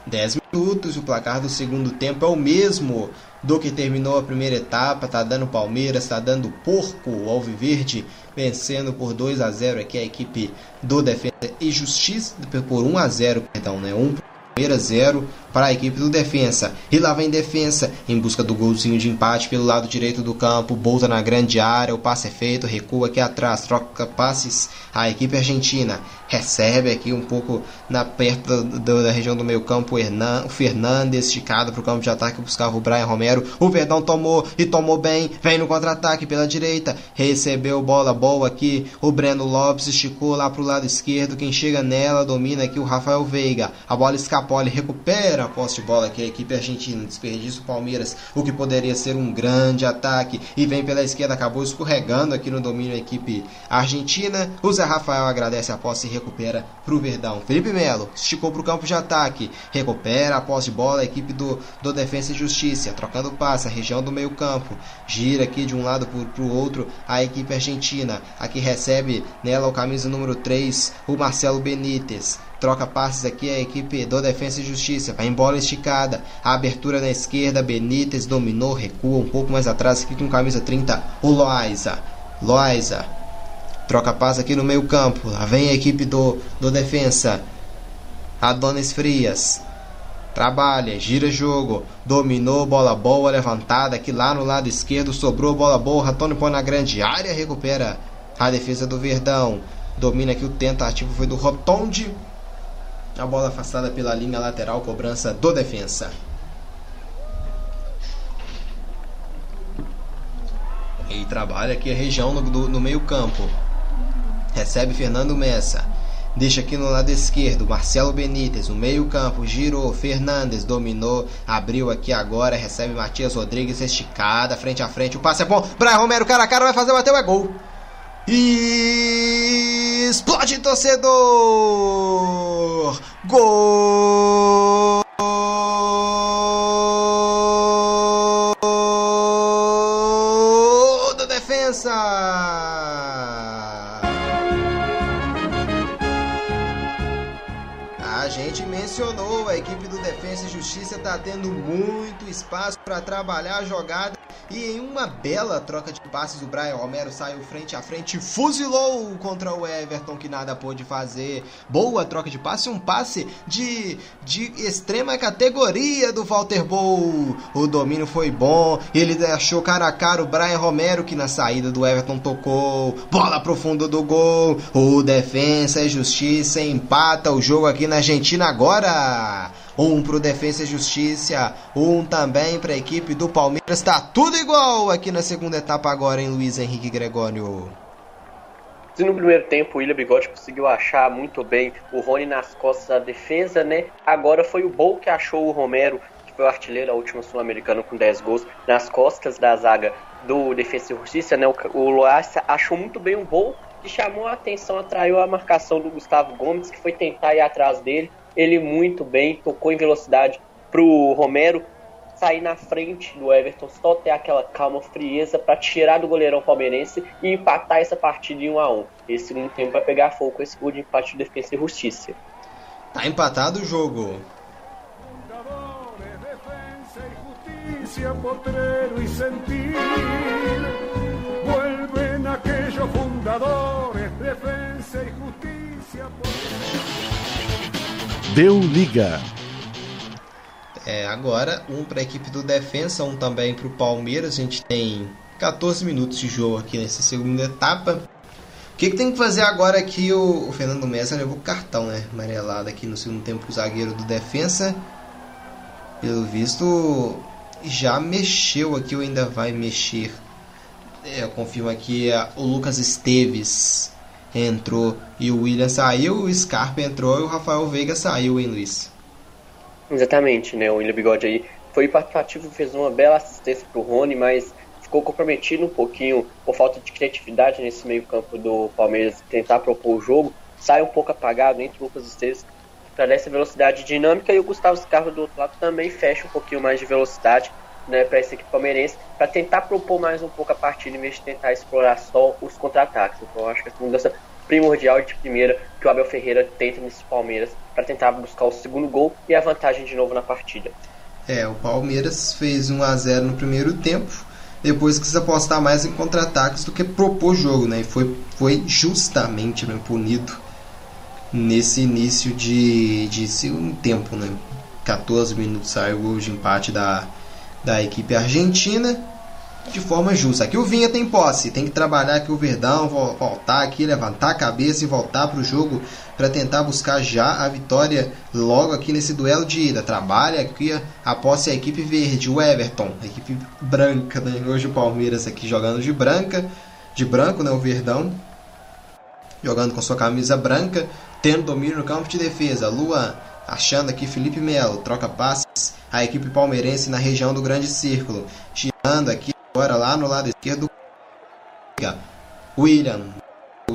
10 minutos. O placar do segundo tempo é o mesmo do que terminou a primeira etapa. Tá dando Palmeiras, tá dando Porco, o Alviverde, vencendo por 2 a 0 aqui a equipe do Defesa e Justiça, por 1 a 0, perdão, né? 1 Palmeiras 0 para a equipe do Defensa. E lá vem Defensa em busca do golzinho de empate pelo lado direito do campo. Bolta na grande área, o passe é feito, recua aqui atrás, troca passes. A equipe argentina recebe aqui um pouco na perto do, da região do meio campo o Fernandes esticado para o campo de ataque buscava o Brian Romero. O Verdão tomou e tomou bem, vem no contra-ataque pela direita, recebeu bola boa aqui. O Breno Lopes esticou lá para o lado esquerdo. Quem chega nela domina aqui o Rafael Veiga. A bola escapou, ele recupera a posse de bola que a equipe argentina desperdiça o Palmeiras, o que poderia ser um grande ataque e vem pela esquerda, acabou escorregando aqui no domínio da equipe argentina. O Zé Rafael agradece a posse e recupera para o Verdão. Felipe Melo esticou para o campo de ataque, recupera a posse de bola a equipe do, do Defensa e Justiça, trocando passe, a região do meio campo, gira aqui de um lado para o outro a equipe argentina, aqui recebe nela o camisa número 3, o Marcelo Benítez, Troca passes aqui a equipe do Defensa e Justiça. Vai em bola esticada. A abertura na esquerda. Benítez dominou, recua um pouco mais atrás aqui com camisa 30. O Loaiza. Loaiza. Troca passes aqui no meio campo. Lá vem a equipe do, do Defensa. Adonis Frias. Trabalha, gira jogo, dominou, bola boa, levantada aqui lá no lado esquerdo, sobrou bola boa, Ratone põe na grande área, recupera a defesa do Verdão. Domina aqui o tentativo foi do Rotondi, a bola afastada pela linha lateral, cobrança do defensa. E trabalha aqui a região no, do, no meio campo. Recebe Fernando Messa. Deixa aqui no lado esquerdo, Marcelo Benítez, no meio campo, girou, Fernandes dominou, abriu aqui agora, recebe Matias Rodrigues esticada, frente a frente, o passe é bom, Brian Romero cara a cara, vai fazer, bateu, é gol. E explode torcedor! Gol! da defensa! A gente mencionou, a equipe do Defensa e Justiça está tendo muito espaço para trabalhar a jogada e em uma bela troca de passes, o Brian Romero saiu frente a frente, fuzilou contra o Everton, que nada pôde fazer. Boa troca de passe, um passe de, de extrema categoria do Walter Bow. O domínio foi bom, ele achou cara a cara o Brian Romero, que na saída do Everton tocou. Bola pro fundo do gol. O Defensa e Justiça empata o jogo aqui na Argentina agora um para o Defesa e Justiça, um também para a equipe do Palmeiras. Está tudo igual aqui na segunda etapa agora, em Luiz Henrique Gregório. Se no primeiro tempo o William Bigode conseguiu achar muito bem o Rony nas costas da defesa, né? Agora foi o Bol que achou o Romero, que foi o artilheiro da última Sul-Americana com 10 gols, nas costas da zaga do Defesa e Justiça, né? O, o Loaça achou muito bem o Bol, que chamou a atenção, atraiu a marcação do Gustavo Gomes, que foi tentar ir atrás dele, ele muito bem, tocou em velocidade pro Romero sair na frente do Everton, só ter aquela calma, frieza para tirar do goleirão palmeirense e empatar essa partida em 1 a 1. Esse segundo tempo vai pegar fogo com esse gol de empate de defesa e justiça. Tá empatado o jogo. vuelven aquellos fundadores defensa y justicia Deu liga. É, agora um para a equipe do Defensa, um também para o Palmeiras. A gente tem 14 minutos de jogo aqui nessa segunda etapa. O que, que tem que fazer agora aqui? O, o Fernando Messa levou cartão, né? Amarelado aqui no segundo tempo o zagueiro do Defensa. Pelo visto, já mexeu aqui ou ainda vai mexer. É, confirmo aqui é, o Lucas Esteves entrou e o William saiu, o Scarpa entrou e o Rafael Veiga saiu, hein, Luiz? Exatamente, né? O William Bigode aí foi participativo, fez uma bela assistência pro Rony, mas ficou comprometido um pouquinho por falta de criatividade nesse meio campo do Palmeiras tentar propor o jogo. Sai um pouco apagado entre o Lucas Esteves para essa velocidade dinâmica e o Gustavo Scarpa do outro lado também fecha um pouquinho mais de velocidade né, para essa equipe palmeirense, para tentar propor mais um pouco a partida em vez de tentar explorar só os contra-ataques. Então eu acho que essa mudança primordial de primeira que o Abel Ferreira tenta nesse Palmeiras para tentar buscar o segundo gol e a vantagem de novo na partida. É, o Palmeiras fez 1 a 0 no primeiro tempo, depois quis apostar mais em contra-ataques do que propor jogo, né? E foi, foi justamente né, punido nesse início de, de segundo tempo, né? 14 minutos saiu o gol de empate da, da equipe argentina de forma justa. Aqui o Vinha tem posse, tem que trabalhar aqui o Verdão, voltar aqui, levantar a cabeça e voltar para o jogo para tentar buscar já a vitória logo aqui nesse duelo de ida. Trabalha aqui a posse a equipe verde, o Everton, a equipe branca, né? Hoje o Palmeiras aqui jogando de branca, de branco, né? O Verdão jogando com sua camisa branca, tendo domínio no campo de defesa. Luan achando aqui Felipe Melo, troca passes a equipe palmeirense na região do grande círculo, tirando aqui agora lá no lado esquerdo William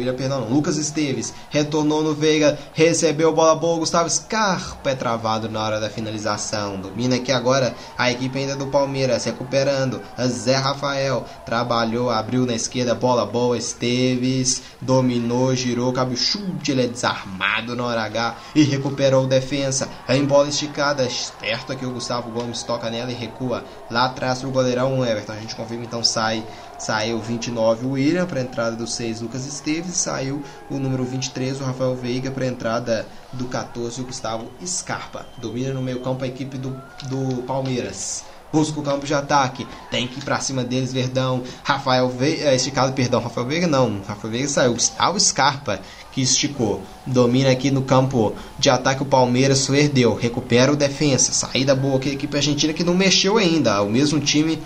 William, perdão, Lucas Esteves retornou no Veiga, recebeu bola boa, Gustavo Scarpa é travado na hora da finalização. Domina aqui agora a equipe ainda do Palmeiras, recuperando. Zé Rafael trabalhou, abriu na esquerda, bola boa, Esteves dominou, girou, cabe o chute, ele é desarmado na hora H e recuperou defesa. Em bola esticada, esperto aqui o Gustavo Gomes toca nela e recua. Lá atrás o goleirão Everton, a gente confirma então sai Saiu 29 o William para a entrada do 6 Lucas Esteves. Saiu o número 23 o Rafael Veiga para a entrada do 14 o Gustavo Scarpa. Domina no meio campo a equipe do, do Palmeiras. Busca o campo de ataque. Tem que ir para cima deles, Verdão. Rafael Veiga. É, esticado, perdão. Rafael Veiga não. Rafael Veiga saiu. Gustavo Scarpa que esticou. Domina aqui no campo de ataque o Palmeiras. Perdeu. Recupera o defensa. Saída boa aqui a equipe argentina que não mexeu ainda. O mesmo time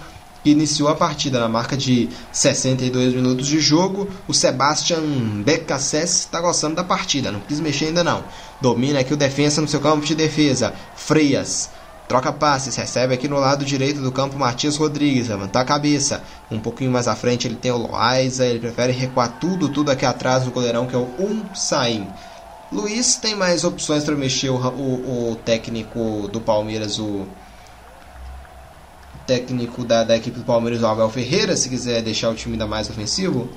iniciou a partida na marca de 62 minutos de jogo. O Sebastian Becasses está gostando da partida, não quis mexer ainda não. Domina aqui o defensa no seu campo de defesa. Freias troca passes, recebe aqui no lado direito do campo Matias Rodrigues, levantar a cabeça. Um pouquinho mais à frente ele tem o Loaiza, ele prefere recuar tudo, tudo aqui atrás do goleirão que é o Um Saim. Luiz tem mais opções para mexer o, o, o técnico do Palmeiras, o técnico da, da equipe do Palmeiras, o Abel Ferreira, se quiser deixar o time ainda mais ofensivo?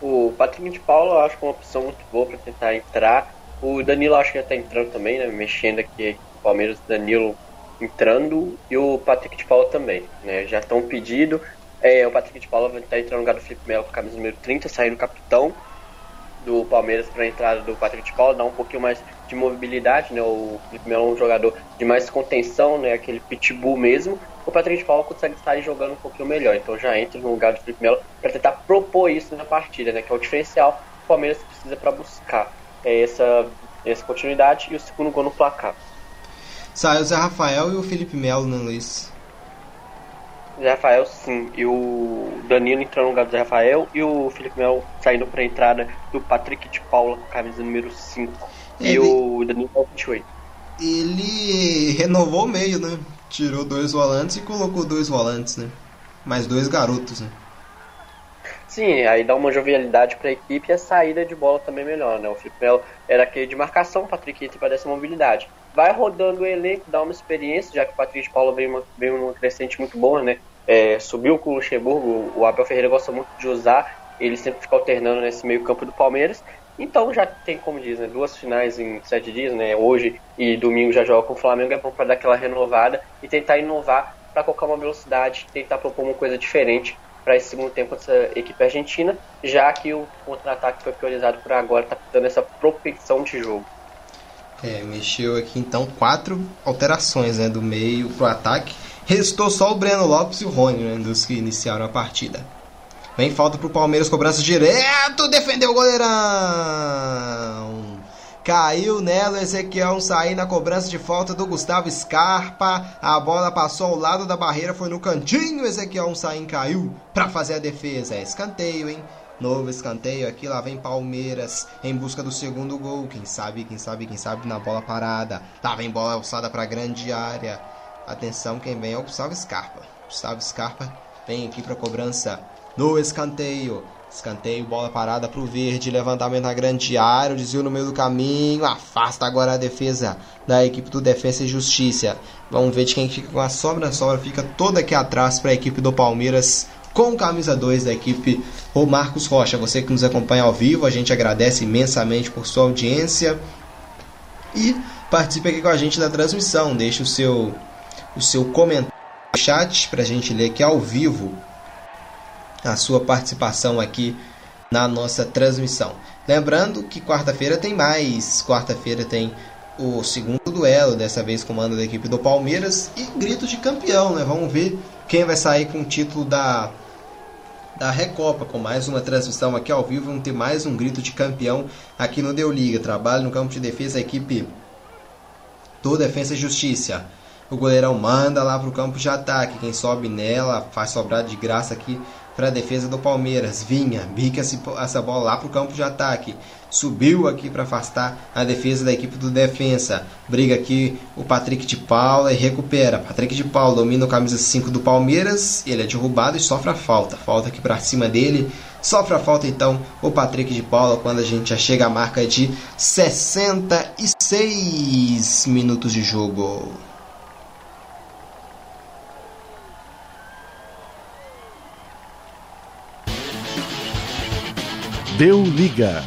O Patrick de Paula eu acho que é uma opção muito boa para tentar entrar. O Danilo acho que já está entrando também, né? Mexendo aqui o Palmeiras, Danilo entrando e o Patrick de Paula também, né? Já estão pedido. É, o Patrick de Paula vai estar entrando no lugar do Felipe Melo com a camisa número 30, saindo capitão do Palmeiras para a entrada do Patrick de Paula, dar um pouquinho mais de mobilidade, né? O Felipe Melo é um jogador de mais contenção, né? Aquele pitbull mesmo. O Patrick de Paula consegue estar jogando um pouquinho melhor, então já entra no lugar do Felipe Melo para tentar propor isso na partida, né? Que é o diferencial que o Palmeiras precisa para buscar é essa, essa continuidade e o segundo gol no placar. Saiu o Zé Rafael e o Felipe Melo, né, Luiz? Zé Rafael, sim. E o Danilo entrando no lugar do Zé Rafael e o Felipe Melo saindo para a entrada do Patrick de Paula com camisa número 5. Ele... E o Danilo é o 28. Ele renovou o meio, né? Tirou dois volantes e colocou dois volantes, né? Mais dois garotos, né? Sim, aí dá uma jovialidade para a equipe e a saída de bola também melhor, né? O Felipe Melo era aquele de marcação, o Patrick entra para dessa mobilidade. Vai rodando o elenco, dá uma experiência, já que o Patrick de Paula veio uma, veio uma crescente muito boa, né? É, subiu com o Luxemburgo, o Abel Ferreira gosta muito de usar, ele sempre fica alternando nesse meio campo do Palmeiras. Então já tem, como diz, né, duas finais em sete dias, né? Hoje e domingo já joga com o Flamengo, é bom para dar aquela renovada e tentar inovar para colocar uma velocidade, tentar propor uma coisa diferente para esse segundo tempo dessa equipe argentina, já que o contra-ataque foi priorizado por agora, está dando essa propensão de jogo. É, mexeu aqui então quatro alterações né, do meio para o ataque. Restou só o Breno Lopes e o Rony, né, dos que iniciaram a partida. Vem falta pro Palmeiras, cobrança direto, defendeu o goleirão. Caiu nela, Ezequiel sair na cobrança de falta do Gustavo Scarpa. A bola passou ao lado da barreira, foi no cantinho. Ezequiel Sain caiu para fazer a defesa. É escanteio, hein? Novo escanteio aqui, lá vem Palmeiras em busca do segundo gol. Quem sabe, quem sabe, quem sabe na bola parada. Lá vem bola alçada para grande área. Atenção, quem vem é o Gustavo Scarpa. Gustavo Scarpa vem aqui para cobrança no escanteio. Escanteio, bola parada para o verde, levantamento na grande área, desvio no meio do caminho, afasta agora a defesa da equipe do Defesa e Justiça. Vamos ver de quem fica com a sobra, a sobra fica toda aqui atrás para a equipe do Palmeiras com camisa 2 da equipe, o Marcos Rocha. Você que nos acompanha ao vivo, a gente agradece imensamente por sua audiência e participe aqui com a gente da transmissão. Deixe o seu, o seu comentário no chat para a gente ler aqui ao vivo a sua participação aqui na nossa transmissão. Lembrando que quarta-feira tem mais. Quarta-feira tem o segundo duelo, dessa vez comando da equipe do Palmeiras e grito de campeão, né? Vamos ver quem vai sair com o título da da Recopa, com mais uma transmissão aqui ao vivo, vamos ter mais um grito de campeão aqui no Deu Liga. Trabalho no campo de defesa a equipe do Defesa e Justiça. O goleirão manda lá pro campo de ataque, quem sobe nela faz sobrar de graça aqui para a defesa do Palmeiras. Vinha, bica essa bola lá para o campo de ataque. Subiu aqui para afastar a defesa da equipe do defensa. Briga aqui o Patrick de Paula e recupera. Patrick de Paula domina o camisa 5 do Palmeiras. Ele é derrubado e sofre a falta. Falta aqui para cima dele. Sofre a falta então o Patrick de Paula quando a gente já chega à marca de 66 minutos de jogo. Deu liga.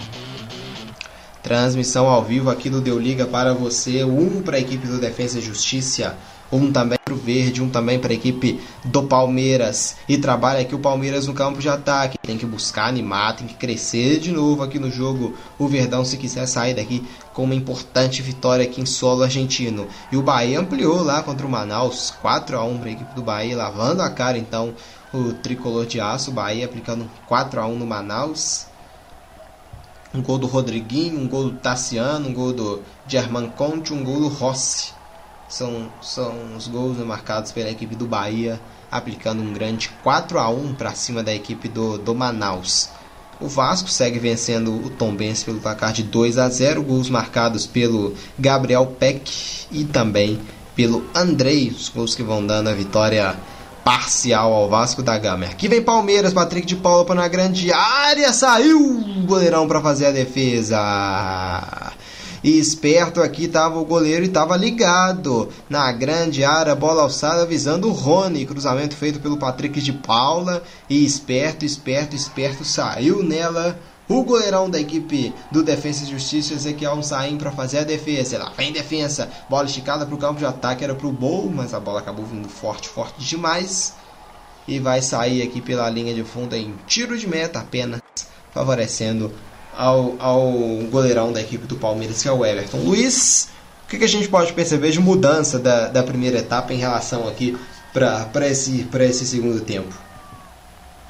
Transmissão ao vivo aqui do Deu Liga para você. Um para a equipe do Defesa e Justiça, um também para o Verde, um também para a equipe do Palmeiras. E trabalha aqui o Palmeiras no campo de ataque. Tem que buscar animar, tem que crescer de novo aqui no jogo. O Verdão, se quiser sair daqui com uma importante vitória aqui em solo argentino. E o Bahia ampliou lá contra o Manaus, 4 a 1 para a equipe do Bahia, lavando a cara então o tricolor de aço. O Bahia aplicando 4 a 1 no Manaus um gol do Rodriguinho, um gol do Tassiano, um gol do German Conte, um gol do Rossi. São, são os gols marcados pela equipe do Bahia, aplicando um grande 4 a 1 para cima da equipe do, do Manaus. O Vasco segue vencendo o Tombense pelo placar de 2 a 0, gols marcados pelo Gabriel Peck e também pelo Andrei, os gols que vão dando a vitória parcial ao Vasco da Gama. Aqui vem Palmeiras, Patrick de Paula na grande área, saiu o goleirão para fazer a defesa. E esperto aqui estava o goleiro e estava ligado na grande área, bola alçada visando o Rony, cruzamento feito pelo Patrick de Paula e esperto, esperto, esperto saiu nela o goleirão da equipe do Defesa e Justiça, Ezequiel Saim, para fazer a defesa. Lá vem defesa. Bola esticada para o campo de ataque, era para o Bol, mas a bola acabou vindo forte, forte demais. E vai sair aqui pela linha de fundo em tiro de meta apenas, favorecendo ao, ao goleirão da equipe do Palmeiras, que é o Everton. Luiz, o que, que a gente pode perceber de mudança da, da primeira etapa em relação aqui para esse, esse segundo tempo?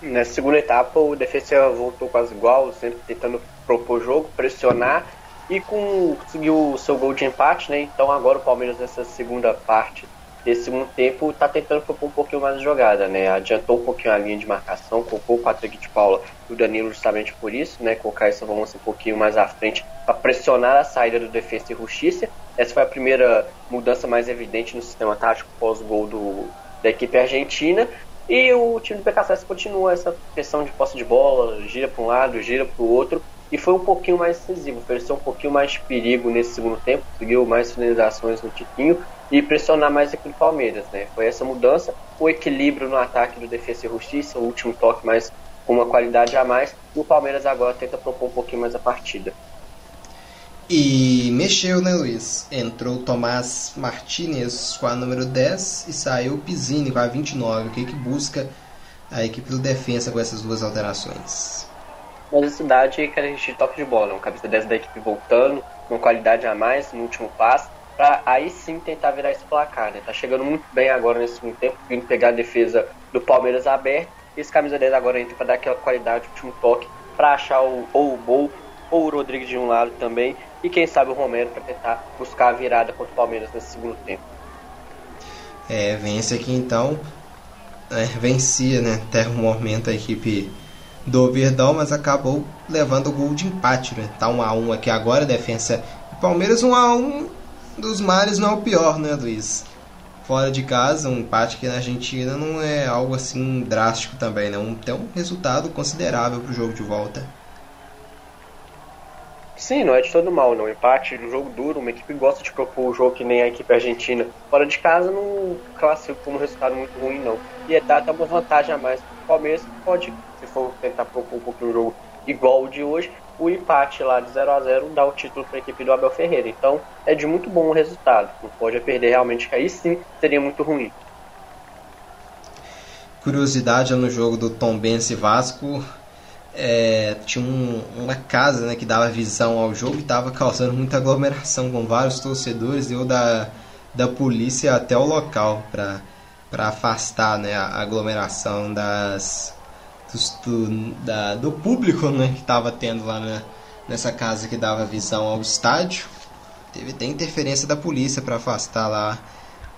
Nessa segunda etapa, o defesa voltou quase igual, sempre tentando propor jogo, pressionar e conseguiu o seu gol de empate, né? Então agora o Palmeiras nessa segunda parte desse segundo tempo está tentando propor um pouquinho mais de jogada, né? Adiantou um pouquinho a linha de marcação, colocou o Patrick de Paula e o Danilo justamente por isso, né? Colocar essa balança um pouquinho mais à frente para pressionar a saída do Defesa e Justiça. Essa foi a primeira mudança mais evidente no sistema tático pós-gol do, da equipe argentina. E o time do PKSS continua essa pressão de posse de bola, gira para um lado, gira para o outro, e foi um pouquinho mais decisivo, ofereceu um pouquinho mais perigo nesse segundo tempo, conseguiu mais finalizações no Tiquinho e pressionar mais aqui do Palmeiras. Né? Foi essa mudança, o equilíbrio no ataque do Defesa e Justiça, o último toque mais com uma qualidade a mais, e o Palmeiras agora tenta propor um pouquinho mais a partida. E mexeu, né, Luiz? Entrou Tomás Martinez com a número 10 e saiu Pizzini com a 29. O que, que busca a equipe do defesa com essas duas alterações? A necessidade que a gente toque de bola, um cabeça 10 da equipe voltando, uma qualidade a mais no último passe, para aí sim tentar virar esse placar. Né? Tá chegando muito bem agora nesse segundo tempo, vindo pegar a defesa do Palmeiras aberta. E esse camisa 10 agora entra para dar aquela qualidade, último toque, para achar o, ou o gol ou o Rodrigues de um lado também e quem sabe o Romero para tentar buscar a virada contra o Palmeiras nesse segundo tempo. É, vence aqui então, é, vencia né, até o momento a equipe do Verdão, mas acabou levando o gol de empate, né? Tá 1 a 1 aqui agora, defesa Palmeiras 1 a 1 dos mares não é o pior, né, Luiz? Fora de casa, um empate aqui na Argentina não é algo assim drástico também, né? Um, tem um resultado considerável para o jogo de volta. Sim, não é de todo mal, não. Empate, um jogo duro, uma equipe gosta de propor o jogo que nem a equipe argentina. Fora de casa não classifica como resultado muito ruim, não. E é até uma vantagem a mais. O Palmeiras pode, se for tentar propor um pouquinho um jogo igual o de hoje, o empate lá de 0 a 0 dá o título para a equipe do Abel Ferreira. Então é de muito bom o resultado. Não pode perder realmente, que aí sim seria muito ruim. Curiosidade no jogo do Tom Benz e Vasco. É, tinha um, uma casa né, que dava visão ao jogo e estava causando muita aglomeração com vários torcedores. Deu da, da polícia até o local para afastar né, a aglomeração das, do, da, do público né, que estava tendo lá na, nessa casa que dava visão ao estádio. Teve até interferência da polícia para afastar lá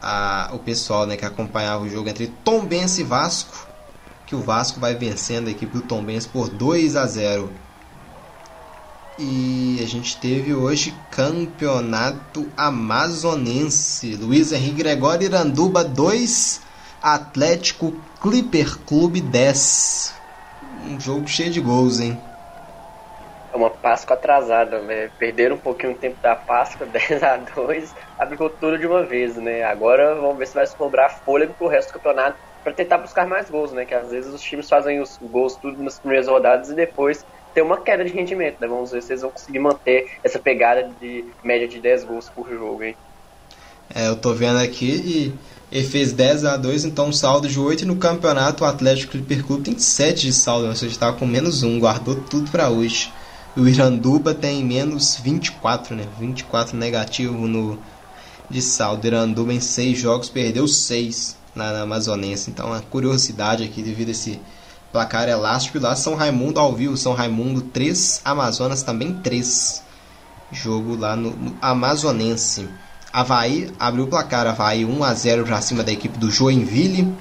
a, o pessoal né, que acompanhava o jogo entre Tombense e Vasco. Que o Vasco vai vencendo a equipe do Tombense por 2 a 0. E a gente teve hoje campeonato amazonense. Luiz Henrique Gregório Iranduba 2, Atlético Clipper Clube 10 um jogo cheio de gols, hein? É uma Páscoa atrasada, né? Perderam um pouquinho o tempo da Páscoa, *laughs* 10 a 2 abrigou tudo de uma vez, né? Agora vamos ver se vai sobrar fôlego pro resto do campeonato para tentar buscar mais gols, né? Que às vezes os times fazem os gols tudo nas primeiras rodadas e depois tem uma queda de rendimento, né? Vamos ver se eles vão conseguir manter essa pegada de média de 10 gols por jogo, hein? É, eu tô vendo aqui e ele fez 10 a 2 então um saldo de 8 e no campeonato o Atlético Clipper Clube tem 7 de saldo, ou seja, estava com menos 1, guardou tudo para hoje. O Iranduba tem menos 24, né? 24 negativo no de saldo. O Iranduba em 6 jogos perdeu 6 na, na Amazonense. Então a curiosidade aqui devido a esse placar elástico lá São Raimundo ao vivo, São Raimundo 3, Amazonas também 3. Jogo lá no, no Amazonense. Havaí abriu o placar, Havaí 1 a 0 para cima da equipe do Joinville.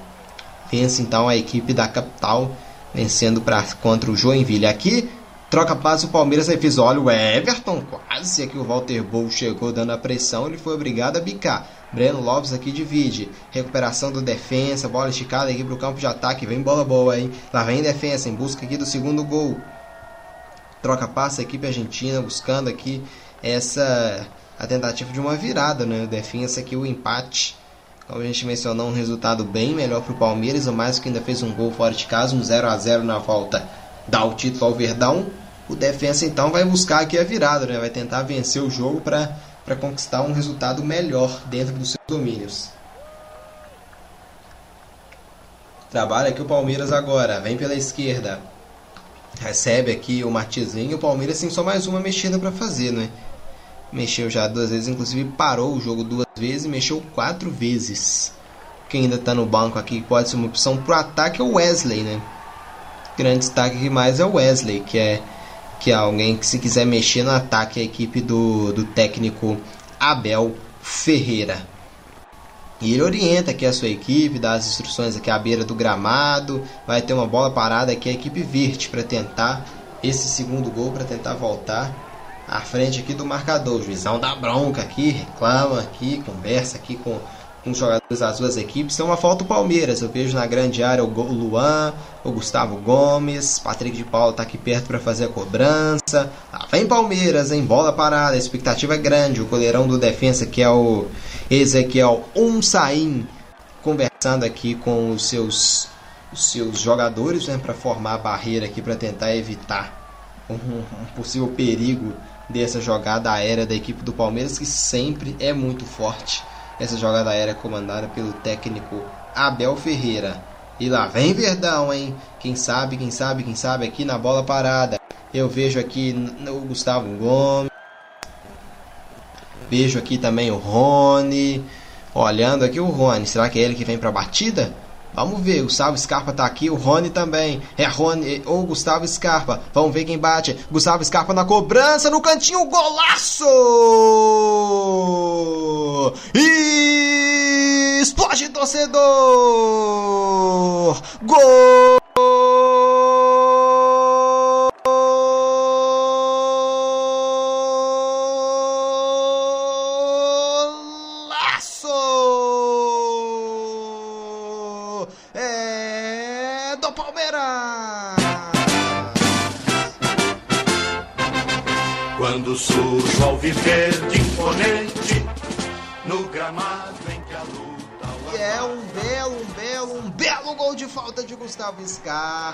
Vence então a equipe da capital, vencendo pra, contra o Joinville. Aqui, troca passo o Palmeiras aí fez, olha o Everton, quase aqui o Walter Bowl chegou dando a pressão, ele foi obrigado a bicar. Breno Lopes aqui divide. Recuperação do defensa, bola esticada aqui pro campo de ataque. Vem bola boa, hein? Lá vem defensa em busca aqui do segundo gol. Troca passa a equipe argentina buscando aqui essa a tentativa de uma virada, né? Defensa aqui o empate. Como a gente mencionou, um resultado bem melhor para o Palmeiras. O mais que ainda fez um gol fora de casa, um 0 a 0 na volta. Dá o título ao Verdão. O defensa então vai buscar aqui a virada, né? Vai tentar vencer o jogo para conquistar um resultado melhor dentro dos seus domínios. Trabalha aqui o Palmeiras agora, vem pela esquerda. Recebe aqui o Martizinho. O Palmeiras tem só mais uma mexida para fazer, né? Mexeu já duas vezes, inclusive parou o jogo duas vezes e mexeu quatro vezes. Quem ainda está no banco aqui pode ser uma opção pro ataque é o Wesley, né? grande destaque aqui mais é o Wesley, que é que é alguém que se quiser mexer no ataque a equipe do, do técnico Abel Ferreira. E ele orienta aqui a sua equipe, dá as instruções aqui à beira do gramado, vai ter uma bola parada aqui a equipe Virt para tentar esse segundo gol para tentar voltar à frente aqui do marcador. O juizão dá bronca aqui, reclama aqui, conversa aqui com, os jogadores das duas equipes. Tem uma falta o Palmeiras. Eu vejo na grande área o Luan, o Gustavo Gomes, Patrick de Paulo está aqui perto para fazer a cobrança. Lá vem Palmeiras, hein? Bola parada, a expectativa é grande. O goleirão do defensa que é o Ezequiel Unsain conversando aqui com os seus os seus jogadores né, para formar a barreira aqui para tentar evitar um, um possível perigo dessa jogada aérea da equipe do Palmeiras, que sempre é muito forte. Essa jogada aérea comandada pelo técnico Abel Ferreira. E lá vem Verdão, hein? Quem sabe, quem sabe, quem sabe aqui na bola parada. Eu vejo aqui o Gustavo Gomes. Vejo aqui também o Rony. Olhando aqui o Rony. Será que é ele que vem para a batida? Vamos ver, Gustavo Scarpa tá aqui, o Rony também. É Rony ou Gustavo Scarpa. Vamos ver quem bate. Gustavo Scarpa na cobrança, no cantinho, golaço! E explode torcedor! Gol!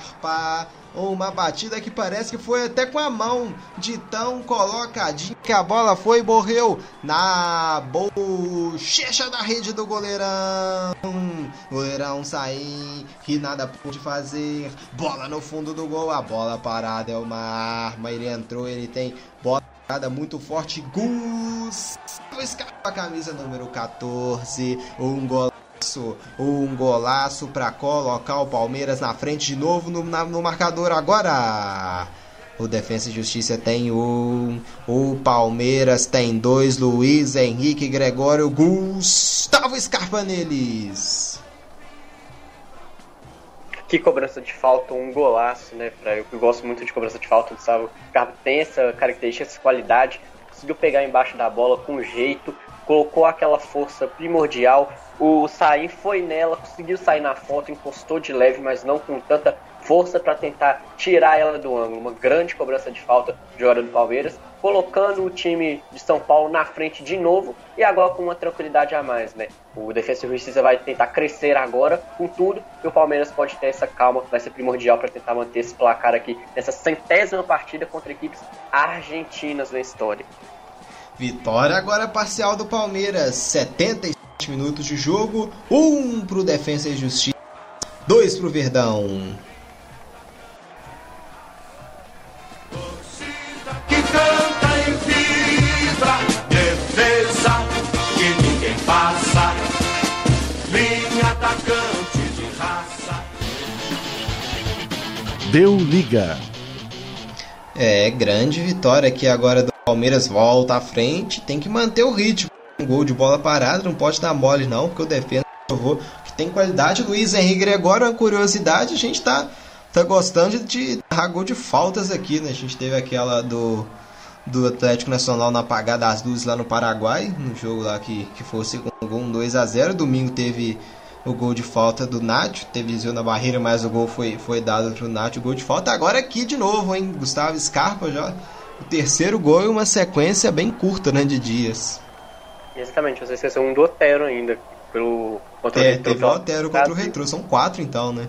Scarpa. Uma batida que parece que foi até com a mão de tão colocadinha que a bola foi e morreu na bochecha da rede do goleirão. Goleirão sair, que nada pôde fazer. Bola no fundo do gol, a bola parada é uma arma. Ele entrou, ele tem bola parada muito forte. Gustavo Scarpa, camisa número 14. Um gol um golaço para colocar o Palmeiras na frente de novo no, na, no marcador agora. O Defensa e Justiça tem um, o Palmeiras tem dois, Luiz Henrique Gregório, Gustavo Scarpa neles. Que cobrança de falta, um golaço, né? Pra, eu gosto muito de cobrança de falta, o Gustavo Scarpa tem essa característica, essa qualidade, conseguiu pegar embaixo da bola com jeito, colocou aquela força primordial. O Saí foi nela, conseguiu sair na foto, encostou de leve, mas não com tanta força para tentar tirar ela do ângulo. Uma grande cobrança de falta de hora do Palmeiras, colocando o time de São Paulo na frente de novo e agora com uma tranquilidade a mais, né? O Defesa e Justiça vai tentar crescer agora com tudo e o Palmeiras pode ter essa calma, vai ser primordial para tentar manter esse placar aqui nessa centésima partida contra equipes argentinas na história. Vitória agora parcial do Palmeiras, 77 minutos de jogo, 1 um pro Defensa e Justiça, 2 pro Verdão. Que canta e vibra, defesa que ninguém passa, linha atacante de raça. Deu liga. É, grande vitória aqui agora do Palmeiras, volta à frente, tem que manter o ritmo. Um gol de bola parada, não pode dar mole não, porque o defesa provou que tem qualidade. Luiz Henrique Gregório, uma curiosidade, a gente tá, tá gostando de dar gol de faltas aqui, né? A gente teve aquela do, do Atlético Nacional na apagada das luzes lá no Paraguai, no jogo lá que, que foi o segundo gol, um 2 a 0 Domingo teve o gol de falta do Nacho, teve desvio na barreira, mas o gol foi, foi dado pro Nacho, o gol de falta. Agora aqui de novo, hein? Gustavo Scarpa já. O terceiro gol e uma sequência bem curta, né, de dias. Exatamente, você esqueceu um do Otero ainda, pelo contra É, o teve o Otero contra o Retrô, são quatro então, né?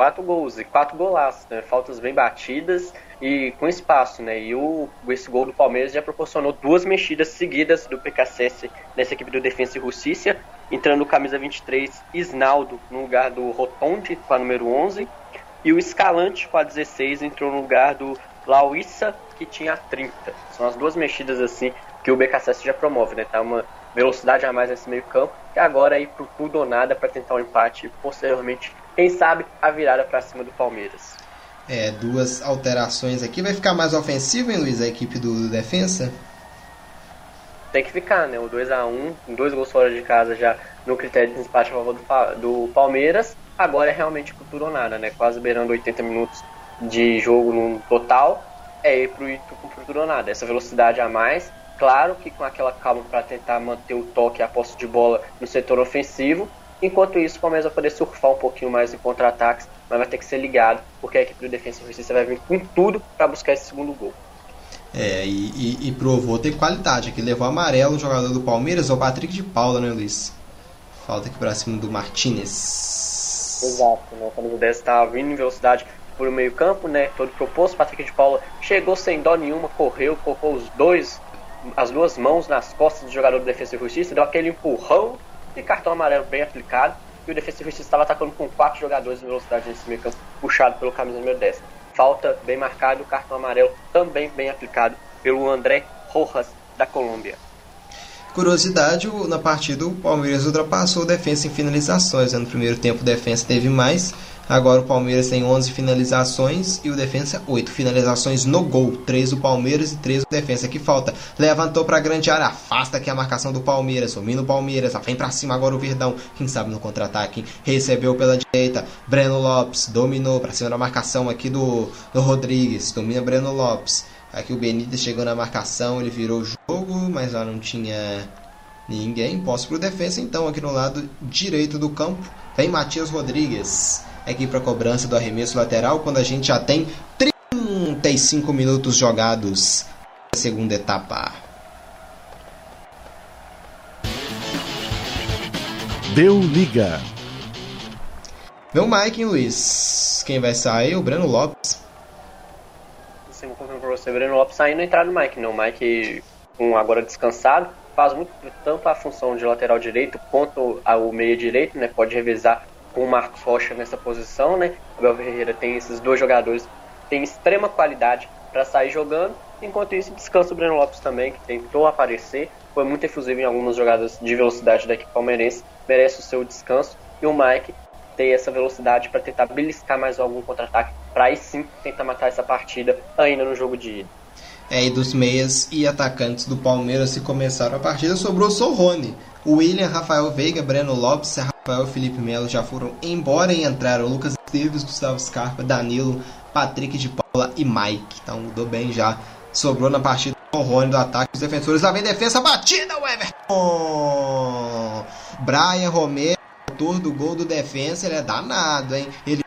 Quatro gols e quatro golaços, né? Faltas bem batidas e com espaço, né? E o, esse gol do Palmeiras já proporcionou duas mexidas seguidas do PKSS nessa equipe do Defensa e Justiça, entrando o camisa 23 Isnaldo no lugar do Rotondi com a número 11 e o Escalante com a 16 entrou no lugar do Lauissa que tinha a 30. São as duas mexidas assim que o BKSS já promove, né? Tá uma velocidade a mais nesse meio campo e agora ir pro tudo ou nada para tentar um empate posteriormente, quem sabe, a virada para cima do Palmeiras. É, duas alterações aqui. Vai ficar mais ofensivo, hein, Luiz, a equipe do, do Defensa? Tem que ficar, né? O 2 a 1 dois gols fora de casa já no critério de empate a favor do, do Palmeiras. Agora é realmente ou nada, né? Quase beirando 80 minutos de jogo no total. É ir pro, ou nada. Essa velocidade a mais. Claro que com aquela calma para tentar manter o toque e a posse de bola no setor ofensivo. Enquanto isso, o Palmeiras vai poder surfar um pouquinho mais em contra-ataques, mas vai ter que ser ligado, porque a equipe do Defensa e Justiça vai vir com tudo para buscar esse segundo gol. É, e, e- e provou ter qualidade aqui. Levou amarelo o jogador do Palmeiras, o Patrick de Paula, né, Luiz? Falta aqui pra cima do Martinez. Exato, né? O camisa 10 estava vindo em velocidade por o meio campo, né? Todo proposto, Patrick de Paula chegou sem dó nenhuma, correu, colocou os dois, as duas mãos nas costas do jogador do Defesa e Justiça, deu aquele empurrão e cartão amarelo bem aplicado. E o Defesa Justiça estava atacando com quatro jogadores em velocidade nesse meio campo, puxado pelo camisa número 10. Falta bem marcado, cartão amarelo também bem aplicado pelo André Rojas da Colômbia. Curiosidade, na partida o Palmeiras ultrapassou o Defensa em finalizações. né? No primeiro tempo o Defensa teve mais. Agora o Palmeiras tem 11 finalizações e o Defensa 8 finalizações no gol. 3 do Palmeiras e 3 do Defensa. Que falta. Levantou para a grande área. Afasta aqui a marcação do Palmeiras. Domina o Palmeiras. Vem para cima agora o Verdão. Quem sabe no contra-ataque. Recebeu pela direita. Breno Lopes dominou para cima da marcação aqui do, do Rodrigues. Domina Breno Lopes. Aqui o Benítez chegou na marcação, ele virou o jogo, mas lá não tinha ninguém. Posse pro defesa, então aqui no lado direito do campo vem Matias Rodrigues. Aqui para cobrança do arremesso lateral quando a gente já tem 35 minutos jogados. a segunda etapa. Deu liga. Meu Mike, hein, Luiz? Quem vai sair? O Breno Lopes. Sim, vou confirmar pra você. O Breno Lopes saindo e entrar no Mike, não. O Mike, um agora descansado, faz muito tanto a função de lateral direito quanto o meia direito, né? Pode revezar com o Marcos Rocha nessa posição, né? Abel Ferreira tem esses dois jogadores, tem extrema qualidade para sair jogando. Enquanto isso, descansa o Breno Lopes também, que tentou aparecer, foi muito efusivo em algumas jogadas de velocidade da equipe palmeirense, merece o seu descanso. E o Mike ter essa velocidade para tentar beliscar mais algum contra-ataque, para aí sim tentar matar essa partida ainda no jogo de ida. É, e dos meias e atacantes do Palmeiras que começaram a partida, sobrou só o Rony. William, Rafael Veiga, Breno Lopes, Rafael Felipe Melo já foram embora e entraram Lucas Esteves, Gustavo Scarpa, Danilo, Patrick de Paula e Mike. Então mudou bem já. Sobrou na partida o Rony do ataque. Os defensores lá vem defesa, batida o Everton! Brian Romero, autor do gol do defensa, ele é danado, hein? Ele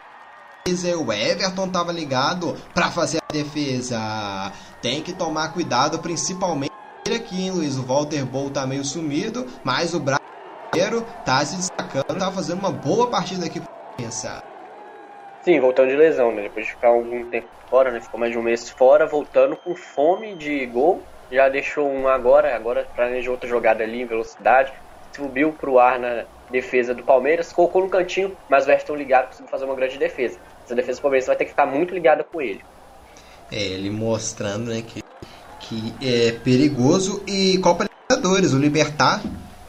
o Everton estava ligado para fazer a defesa tem que tomar cuidado, principalmente aqui, hein, Luiz? O Walter Bowl tá meio sumido, mas o brasileiro tá se destacando, tá fazendo uma boa partida aqui pensar. Sim, voltando de lesão, né? Depois de ficar algum tempo fora, né? Ficou mais de um mês fora, voltando com fome de gol. Já deixou um agora, agora planejou outra jogada ali em velocidade. Subiu pro ar na defesa do Palmeiras, colocou no cantinho, mas o Everton ligado conseguiu fazer uma grande defesa. Essa defesa do Palmeiras vai ter que ficar muito ligada com ele. É, ele mostrando né, que, que é perigoso. E Copa Libertadores, o Libertar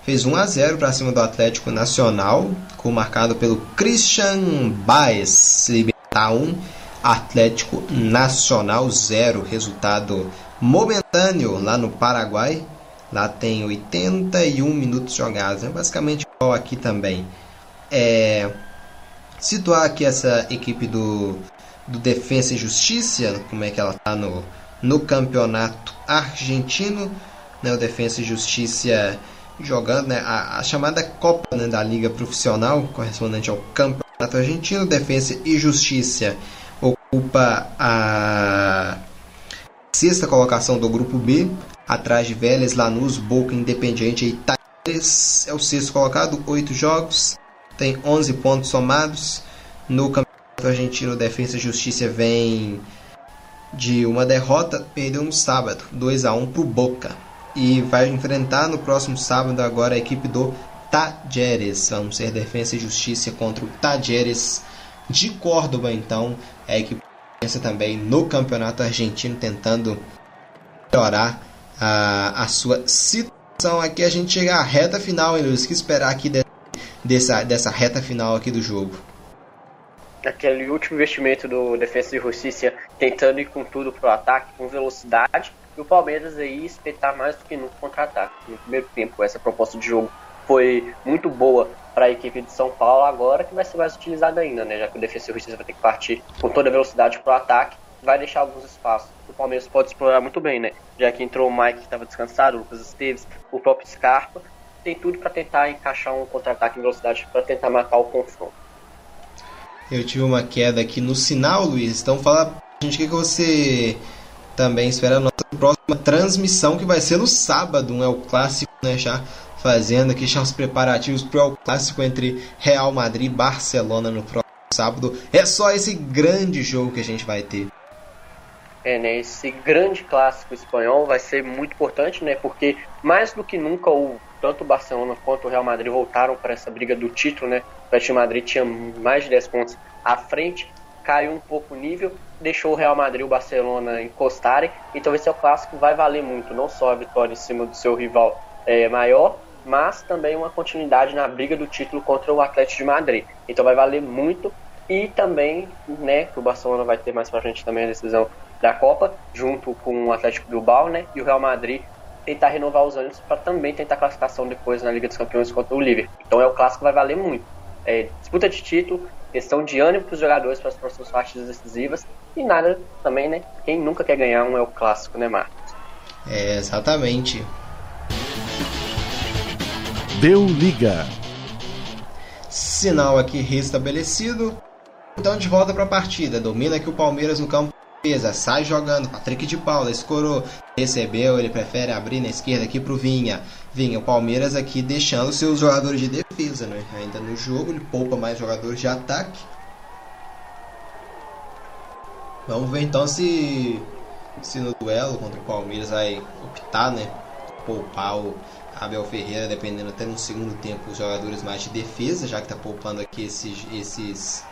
fez 1 a 0 para cima do Atlético Nacional, com marcado pelo Christian Baez. Libertar 1, Atlético Nacional 0. Resultado momentâneo lá no Paraguai. Lá tem 81 minutos jogados, é basicamente igual aqui também. É, situar aqui essa equipe do do Defensa e Justiça, como é que ela está no, no campeonato argentino, né, o Defensa e Justiça jogando né, a, a chamada Copa né, da Liga Profissional, correspondente ao campeonato argentino, Defensa e Justiça ocupa a sexta colocação do grupo B, atrás de Vélez, Lanús, Boca, Independiente e Talleres, é o sexto colocado, oito jogos, tem 11 pontos somados no campeonato o argentino Defensa e Justiça vem de uma derrota, perdeu no sábado, 2 a 1 para o Boca. E vai enfrentar no próximo sábado agora a equipe do Tajeres. Vamos ser Defensa e Justiça contra o Tajeres de Córdoba. Então, é a equipe pensa também no campeonato argentino, tentando melhorar a, a sua situação. Aqui a gente chega à reta final, hein, Luiz? Que esperar aqui de, dessa, dessa reta final aqui do jogo? Aquele último investimento do Defesa e Justiça tentando ir com tudo pro ataque, com velocidade, e o Palmeiras aí espetar mais do que nunca contra-ataque. No primeiro tempo, essa proposta de jogo foi muito boa para a equipe de São Paulo, agora que vai ser mais utilizada ainda, né? Já que o Defesa e Justiça vai ter que partir com toda a velocidade pro ataque, vai deixar alguns espaços. O Palmeiras pode explorar muito bem, né? Já que entrou o Mike que estava descansado, o Lucas Esteves, o próprio Scarpa, tem tudo para tentar encaixar um contra-ataque em velocidade para tentar matar o confronto. Eu tive uma queda aqui no sinal, Luiz. Então fala pra gente o que, que você também espera a nossa próxima transmissão, que vai ser no sábado, é o clássico, né? Já fazendo aqui já os preparativos para o clássico entre Real Madrid e Barcelona no próximo sábado. É só esse grande jogo que a gente vai ter. É, né? Esse grande clássico espanhol vai ser muito importante, né? Porque mais do que nunca o tanto o Barcelona quanto o Real Madrid voltaram para essa briga do título, né? O Atlético Madrid tinha mais de 10 pontos à frente, caiu um pouco o nível, deixou o Real Madrid e o Barcelona encostarem. Então esse é o clássico vai valer muito, não só a vitória em cima do seu rival é, maior, mas também uma continuidade na briga do título contra o Atlético de Madrid. Então vai valer muito e também, né, que o Barcelona vai ter mais pra frente também a decisão da Copa, junto com o Atlético Bilbao, né, e o Real Madrid tentar renovar os ânimos para também tentar classificação depois na Liga dos Campeões contra o Liverpool. Então é o clássico que vai valer muito. É, disputa de título, questão de ânimo para os jogadores para as próximas partidas decisivas e nada também, né? Quem nunca quer ganhar um é o clássico, né, Marcos? É, exatamente. Deu liga. Sinal aqui restabelecido. Então de volta para a partida. Domina aqui o Palmeiras no campo defesa, sai jogando, Patrick de Paula, escorou, recebeu, ele prefere abrir na esquerda aqui pro Vinha. Vinha, o Palmeiras aqui deixando seus jogadores de defesa, né? Ainda no jogo, ele poupa mais jogadores de ataque. Vamos ver então se, se no duelo contra o Palmeiras vai optar, né? Poupar o Abel Ferreira, dependendo até no segundo tempo, os jogadores mais de defesa, já que tá poupando aqui esses, esses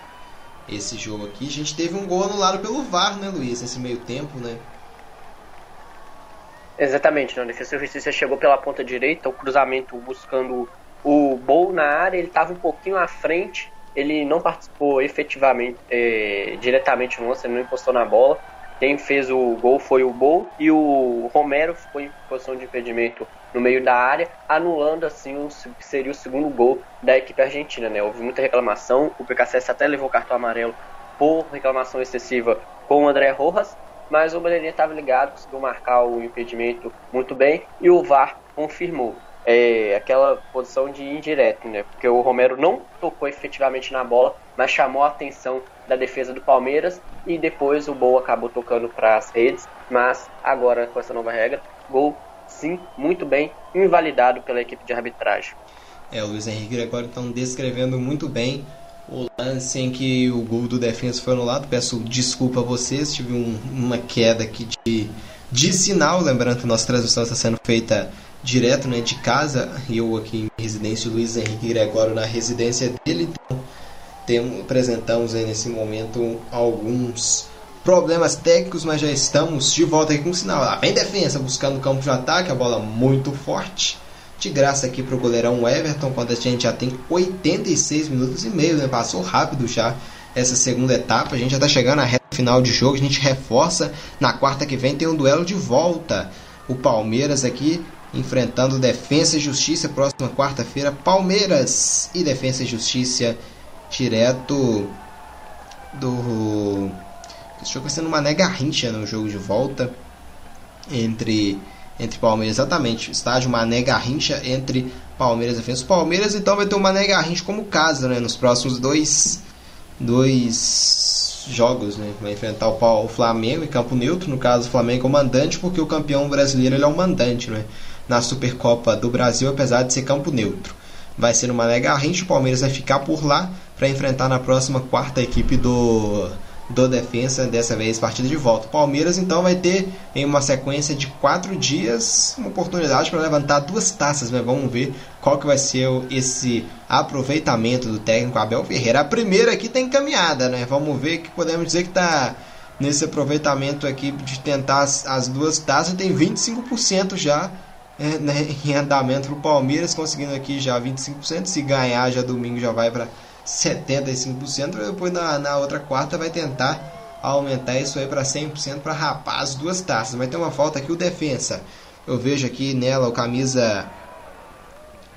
esse jogo aqui. A gente teve um gol anulado pelo VAR, né, Luiz, nesse meio tempo, né? Exatamente, né? a defesa de justiça chegou pela ponta direita, o cruzamento buscando o Bol na área, ele estava um pouquinho à frente, ele não participou efetivamente, é, diretamente no lance, ele não encostou na bola. Quem fez o gol foi o Bol e o Romero ficou em posição de impedimento no meio da área, anulando assim o que seria o segundo gol da equipe argentina. Né? Houve muita reclamação, o PKCS até levou cartão amarelo por reclamação excessiva com o André Rojas, mas o Belerinha estava ligado, conseguiu marcar o impedimento muito bem e o VAR confirmou. É, aquela posição de indireto, né? Porque o Romero não tocou efetivamente na bola, mas chamou a atenção da defesa do Palmeiras e depois o Boa acabou tocando para as redes, mas agora com essa nova regra, gol sim, muito bem, invalidado pela equipe de arbitragem. É, o Luiz Henrique agora estão descrevendo muito bem o lance em que o gol do defesa foi anulado. Peço desculpa a vocês, tive um, uma queda aqui de, de sinal. Lembrando que nossa transmissão está sendo feita direto né, de casa. Eu aqui em residência, o Luiz Henrique Gregório na residência dele. Então, temos, apresentamos aí nesse momento alguns problemas técnicos, mas já estamos de volta aqui com o sinal. Lá vem defesa buscando o campo de ataque, a bola muito forte. De graça aqui para o goleirão Everton, quando a gente já tem 86 minutos e meio, né? Passou rápido já essa segunda etapa. A gente já está chegando na reta final de jogo. A gente reforça. Na quarta que vem tem um duelo de volta. O Palmeiras aqui enfrentando Defensa e Justiça. Próxima quarta-feira, Palmeiras e Defensa e Justiça direto do. Esse jogo vai sendo uma negarrincha no jogo de volta entre entre Palmeiras, exatamente. Estádio Mané Garrincha entre Palmeiras e Defensa. Palmeiras então vai ter uma Mané Garrincha como casa, né? Nos próximos dois, dois jogos, né? Vai enfrentar o, Flamengo em campo neutro, no caso o Flamengo é o mandante, porque o campeão brasileiro ele é o mandante, né? Na Supercopa do Brasil, apesar de ser campo neutro. Vai ser uma Mané Garrincha, o Palmeiras vai ficar por lá para enfrentar na próxima quarta equipe do do defensa, dessa vez partida de volta. Palmeiras então vai ter em uma sequência de quatro dias uma oportunidade para levantar duas taças, né? Vamos ver qual que vai ser esse aproveitamento do técnico Abel Ferreira. A primeira aqui tem tá encaminhada, né? Vamos ver que podemos dizer que está nesse aproveitamento aqui de tentar as, as duas taças tem 25% já é, né, *laughs* em andamento para o Palmeiras, conseguindo aqui já 25%. Se ganhar já domingo já vai para 75%, depois na, na outra quarta vai tentar aumentar isso aí para 100% para rapar as duas taças. Vai ter uma falta aqui o defensa. Eu vejo aqui nela o camisa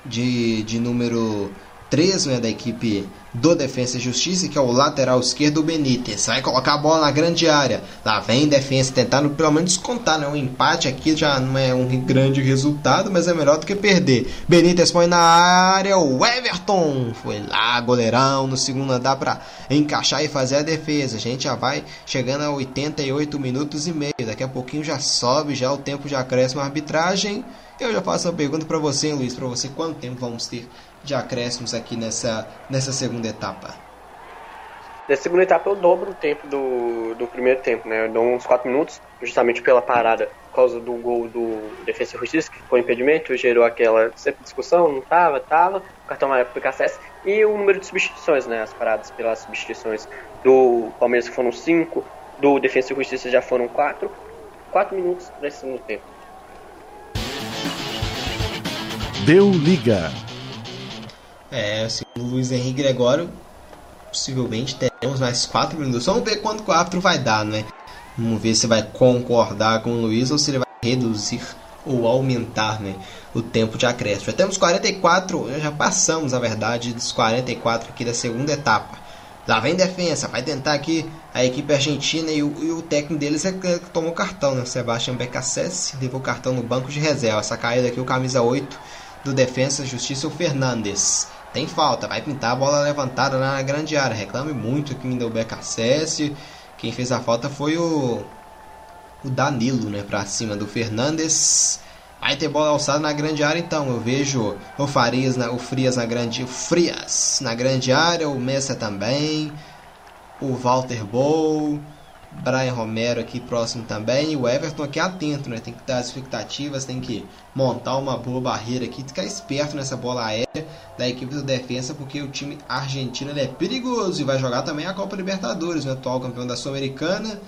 de, de número 3 né, da equipe do Defensa e Justiça, que é o lateral esquerdo, Benítez. Vai colocar a bola na grande área. Lá vem Defensa tentando pelo menos descontar. Né? Um empate aqui já não é um grande resultado, mas é melhor do que perder. Benítez põe na área. O Everton foi lá, goleirão. No segundo dá para encaixar e fazer a defesa. A gente já vai chegando a 88 minutos e meio. Daqui a pouquinho já sobe, já o tempo já cresce uma arbitragem. Eu já faço uma pergunta para você, Luiz, para você quanto tempo vamos ter de acréscimos aqui nessa, nessa segunda etapa? Na segunda etapa eu dobro o tempo do, do primeiro tempo, né? Eu dou uns 4 minutos, justamente pela parada, por causa do gol do Defesa e Justiça, que foi impedimento, gerou aquela sempre discussão, não tava, tava, o cartão amarelo pro PKSS, e o número de substituições, né? As paradas pelas substituições do Palmeiras que foram 5, do Defesa e Justiça já foram 4. 4 minutos nesse segundo tempo. Deu liga. É, segundo o Luiz Henrique Gregório, possivelmente teremos mais 4 minutos. Vamos ver quanto o árbitro vai dar, né? Vamos ver se vai concordar com o Luiz ou se ele vai reduzir ou aumentar né, o tempo de acréscimo. Já temos 44, já passamos, na verdade, dos 44 aqui da segunda etapa. Lá vem defesa, vai tentar aqui a equipe argentina e o, e o técnico deles é que tomou cartão, né? Sebastião Becassese levou cartão no banco de reserva. Essa caída aqui, o camisa 8 do Defensa Justiça, o Fernandes. Tem falta, vai pintar a bola levantada na grande área. Reclame muito ainda o BKSS. Quem fez a falta foi o, o Danilo, né? Pra cima do Fernandes. Vai ter bola alçada na grande área então. Eu vejo o Farias, na, o Frias na grande. O Frias na grande área, o Messa também. O Walter Bow. Brian Romero aqui próximo também. E o Everton aqui atento, né? Tem que dar as expectativas, tem que montar uma boa barreira aqui, ficar esperto nessa bola aérea da equipe do defesa, porque o time argentino é perigoso e vai jogar também a Copa Libertadores, o né? atual campeão da Sul-Americana.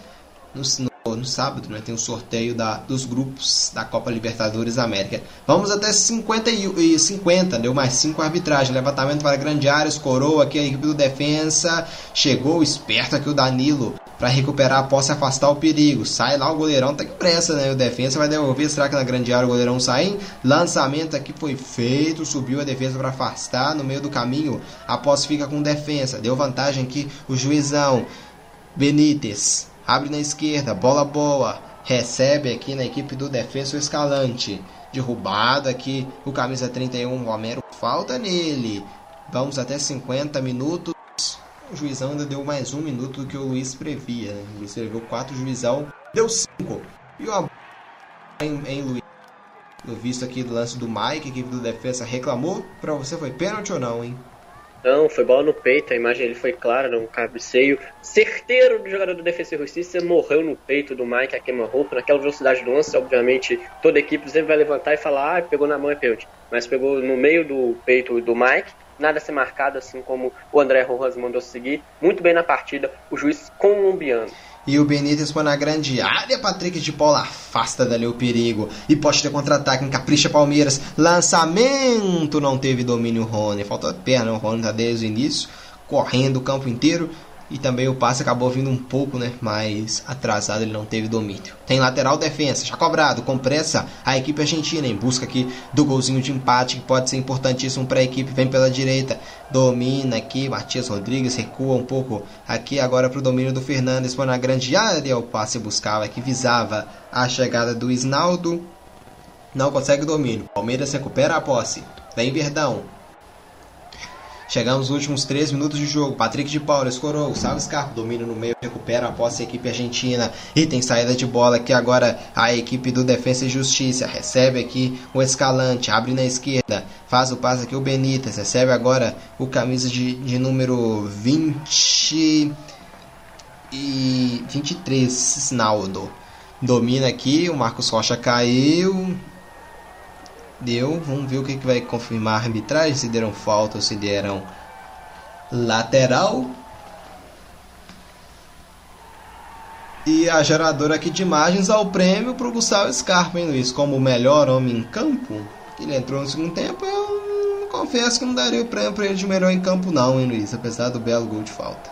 No, no, no, sábado, né? Tem um sorteio da, dos grupos da Copa Libertadores América. Vamos até 50 e 50, deu mais 5 arbitragem. Levantamento para grande área, escorou aqui a equipe do defensa. Chegou esperto aqui o Danilo para recuperar a posse afastar o perigo. Sai lá o goleirão, tá com pressa, né? O defesa vai devolver. Será que na grande área o goleirão sai? Lançamento aqui foi feito, subiu a defesa para afastar no meio do caminho. A posse fica com defesa. Deu vantagem aqui o juizão. Benítez abre na esquerda, bola boa. Recebe aqui na equipe do defesa o Escalante. Derrubado aqui o camisa 31 Romero. Falta nele. Vamos até 50 minutos. O juizão ainda deu mais um minuto do que o Luiz previa. Né? O Luiz preveu quatro, o juizão deu cinco. E o em, em Luiz. No visto aqui do lance do Mike, a equipe do defesa reclamou. Pra você foi pênalti ou não, hein? Não, foi bola no peito, a imagem ele foi clara, um cabeceio certeiro do jogador do Defesa e Justiça, morreu no peito do Mike a queima-roupa, naquela velocidade do lance, obviamente toda equipe sempre vai levantar e falar, ah, pegou na mão é pênalti, mas pegou no meio do peito do Mike, nada a ser marcado, assim como o André Rojas mandou seguir. Muito bem na partida, o juiz colombiano. E o Benítez foi na grande área. Patrick de Paula afasta dali o perigo. E pode ter contra-ataque. Encapricha Palmeiras. Lançamento. Não teve domínio Rony. Falta perna. O Rony tá desde o início. Correndo o campo inteiro. E também o passe acabou vindo um pouco né, mais atrasado, ele não teve domínio. Tem lateral defesa, já cobrado, com pressa a equipe argentina em busca aqui do golzinho de empate que pode ser importantíssimo para a equipe. Vem pela direita, domina aqui, Matias Rodrigues recua um pouco aqui agora para o domínio do Fernandes. Foi na grande área, o passe buscava que visava a chegada do Isnaldo. Não consegue domínio. Palmeiras recupera a posse. Vem Verdão, Chegamos nos últimos 3 minutos de jogo. Patrick de Paula escorou. Salve Scarpa domina no meio, recupera a posse a equipe argentina. E tem saída de bola que agora a equipe do Defesa e Justiça recebe aqui o Escalante, abre na esquerda, faz o passe aqui o Benítez, recebe agora o camisa de, de número 20 e 23, Snaldo. Domina aqui, o Marcos Rocha caiu, Deu, vamos ver o que, que vai confirmar a arbitragem, se deram falta ou se deram lateral. E a geradora aqui de imagens ao prêmio para o Gustavo Scarpa, hein, Luiz? Como o melhor homem em campo. Ele entrou no segundo tempo, eu confesso que não daria o prêmio para ele de melhor em campo, não, hein, Luiz? Apesar do belo gol de falta.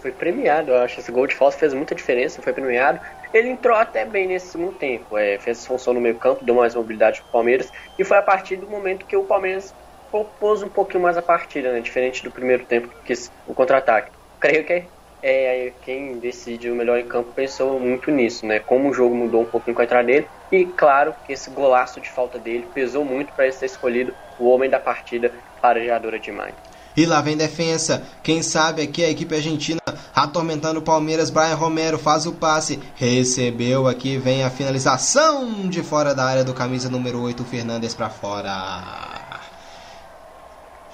Foi premiado, eu acho. Esse gol de falta fez muita diferença, foi premiado. Ele entrou até bem nesse segundo tempo, é, fez função no meio campo, deu mais mobilidade para o Palmeiras, e foi a partir do momento que o Palmeiras propôs um pouquinho mais a partida, né, diferente do primeiro tempo, que o contra-ataque. Creio que é, quem decide o melhor em campo pensou muito nisso, né? Como o jogo mudou um pouquinho com a entrada dele. E claro que esse golaço de falta dele pesou muito para ele ser escolhido o homem da partida para a jogadora de Maio. E lá vem defesa. Quem sabe aqui a equipe argentina atormentando o Palmeiras. Brian Romero faz o passe. Recebeu aqui, vem a finalização de fora da área do camisa número 8, Fernandes para fora.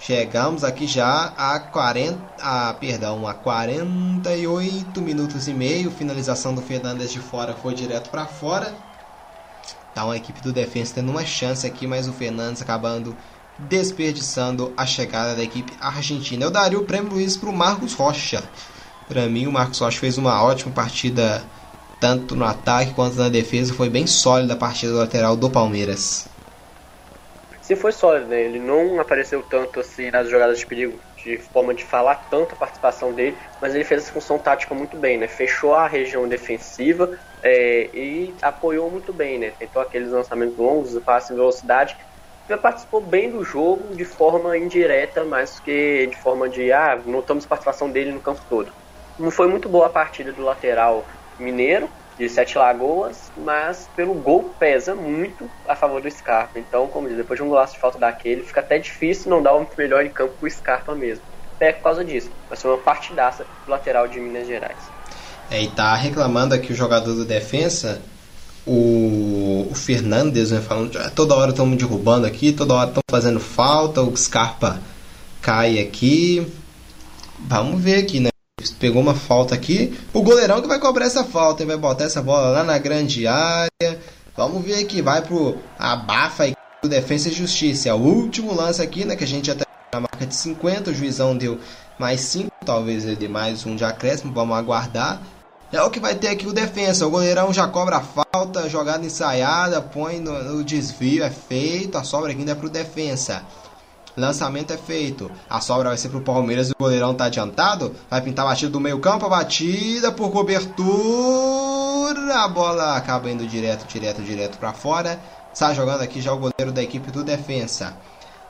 Chegamos aqui já a 40, a, perdão, a 48 minutos e meio. Finalização do Fernandes de fora foi direto para fora. Então a equipe do defesa tendo uma chance aqui, mas o Fernandes acabando desperdiçando a chegada da equipe argentina. Eu daria o prêmio Luiz para o Marcos Rocha. Para mim, o Marcos Rocha fez uma ótima partida, tanto no ataque quanto na defesa. Foi bem sólida a partida lateral do Palmeiras. Se foi sólido, né? Ele não apareceu tanto assim nas jogadas de perigo, de forma de falar tanto a participação dele, mas ele fez essa função tática muito bem, né? Fechou a região defensiva é, e apoiou muito bem, né? Tentou aqueles lançamentos longos, passe em velocidade participou bem do jogo de forma indireta, mais que de forma de, ah, notamos participação dele no campo todo. Não foi muito boa a partida do lateral mineiro, de Sete Lagoas, mas pelo gol pesa muito a favor do Scarpa. Então, como diz, depois de um golaço de falta daquele, fica até difícil não dar o melhor em campo pro Scarpa mesmo. É por causa disso, mas foi uma partidaça do lateral de Minas Gerais. É, e tá reclamando aqui o jogador do defensa, o, o Fernandes, né, falando, "Ah, toda hora estão me derrubando aqui, toda hora estão fazendo falta, o Scarpa cai aqui. Vamos ver aqui, né? Pegou uma falta aqui. O goleirão que vai cobrar essa falta, hein? vai botar essa bola lá na grande área. Vamos ver aqui, vai pro abafa aí do Defensa e Justiça. É o último lance aqui, né? Que a gente tá na marca de 50. O juizão deu mais 5, talvez ele dê mais um de acréscimo. Vamos aguardar. É o que vai ter aqui o defensa. O goleirão já cobra a falta, jogada ensaiada, põe no, no desvio, é feito. A sobra aqui ainda é pro defensa. Lançamento é feito. A sobra vai ser pro Palmeiras o goleirão tá adiantado. Vai pintar a batida do meio-campo, a batida por cobertura. A bola acaba indo direto, direto, direto para fora. Está jogando aqui já o goleiro da equipe do defensa.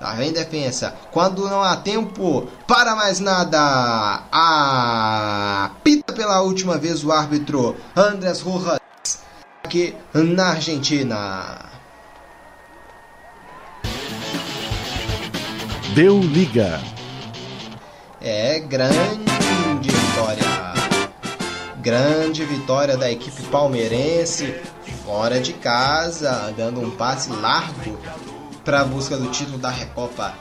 Lá vem defensa. Quando não há tempo para mais nada. Apita pela última vez o árbitro Andrés Rojas aqui na Argentina. Deu liga. É grande vitória. Grande vitória da equipe palmeirense fora de casa, dando um passe largo para a busca do título da Recopa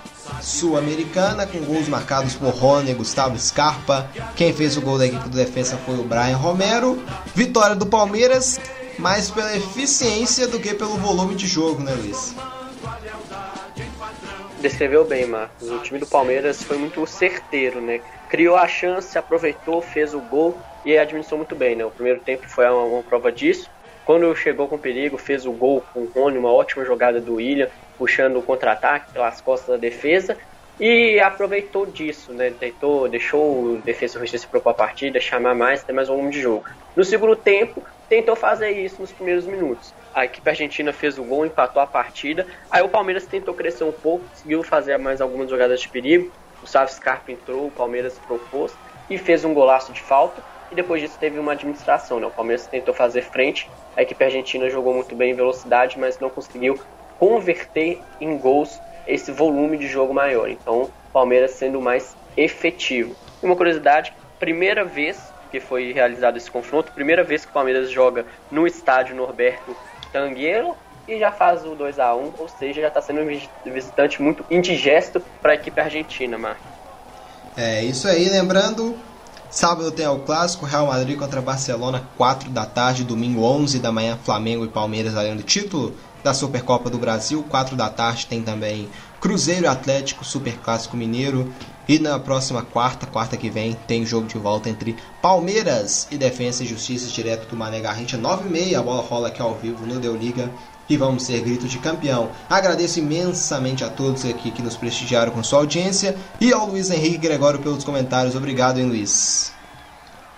Sul-Americana, com gols marcados por Rony e Gustavo Scarpa. Quem fez o gol da equipe do defesa foi o Brian Romero. Vitória do Palmeiras, mais pela eficiência do que pelo volume de jogo, né, Luiz? Descreveu bem, Marcos. O time do Palmeiras foi muito certeiro, né? Criou a chance, aproveitou, fez o gol e administrou muito bem, né? O primeiro tempo foi uma, uma prova disso. Quando chegou com perigo, fez o gol com o Rony, uma ótima jogada do William, puxando o contra-ataque pelas costas da defesa. E aproveitou disso, né? Deitou, deixou o Justiça se propor a partida, chamar mais, ter mais volume de jogo. No segundo tempo, tentou fazer isso nos primeiros minutos. A equipe argentina fez o gol, empatou a partida. Aí o Palmeiras tentou crescer um pouco, conseguiu fazer mais algumas jogadas de perigo. O Sávio Scarpa entrou, o Palmeiras propôs e fez um golaço de falta. E depois disso teve uma administração, né? O Palmeiras tentou fazer frente, a equipe argentina jogou muito bem em velocidade, mas não conseguiu converter em gols esse volume de jogo maior. Então, o Palmeiras sendo mais efetivo. E uma curiosidade, primeira vez que foi realizado esse confronto, primeira vez que o Palmeiras joga no estádio Norberto Tangueiro e já faz o 2 a 1 ou seja, já está sendo um visitante muito indigesto para a equipe argentina, Marcos. É isso aí, lembrando, sábado tem o clássico Real Madrid contra Barcelona, 4 da tarde, domingo 11 da manhã, Flamengo e Palmeiras valendo título da Supercopa do Brasil, 4 da tarde tem também Cruzeiro Atlético, Super Clássico Mineiro. E na próxima quarta, quarta que vem, tem jogo de volta entre Palmeiras e Defensa e Justiça, direto do Mané Garrincha, 9h30. A bola rola aqui ao vivo no Deu Liga e vamos ser grito de campeão. Agradeço imensamente a todos aqui que nos prestigiaram com sua audiência e ao Luiz Henrique Gregório pelos comentários. Obrigado, hein, Luiz?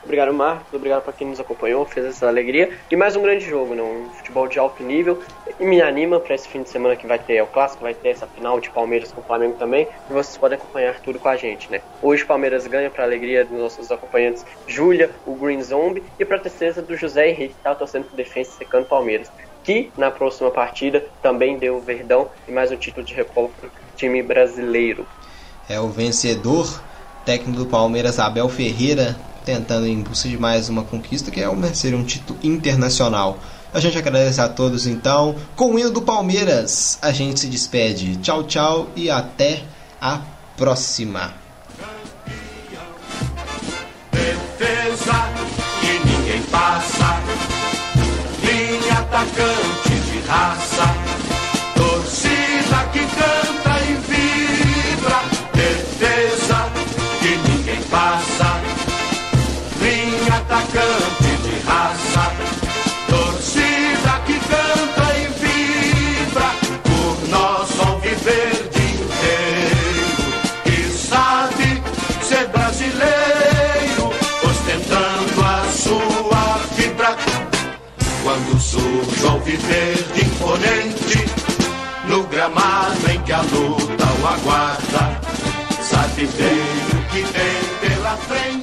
Obrigado, Marcos. Obrigado para quem nos acompanhou, fez essa alegria. E mais um grande jogo, né? um futebol de alto nível. E me anima para esse fim de semana que vai ter o clássico, vai ter essa final de Palmeiras com o Flamengo também. E vocês podem acompanhar tudo com a gente, né? Hoje o Palmeiras ganha para alegria dos nossos acompanhantes Júlia, o Green Zombie, e para tristeza do José Henrique, que tá torcendo pro defesa secando Palmeiras. Que na próxima partida também deu o Verdão e mais um título de Recopa pro time brasileiro. É o vencedor, técnico do Palmeiras, Abel Ferreira, tentando em busca de mais uma conquista, que é um, seria um título internacional. A gente agradece a todos então. Com o hino do Palmeiras, a gente se despede. Tchau, tchau e até a próxima. Defesa ninguém passa, linha atacante de raça, alviverde imponente, no gramado em que a luta o aguarda, sabe bem o que tem pela frente.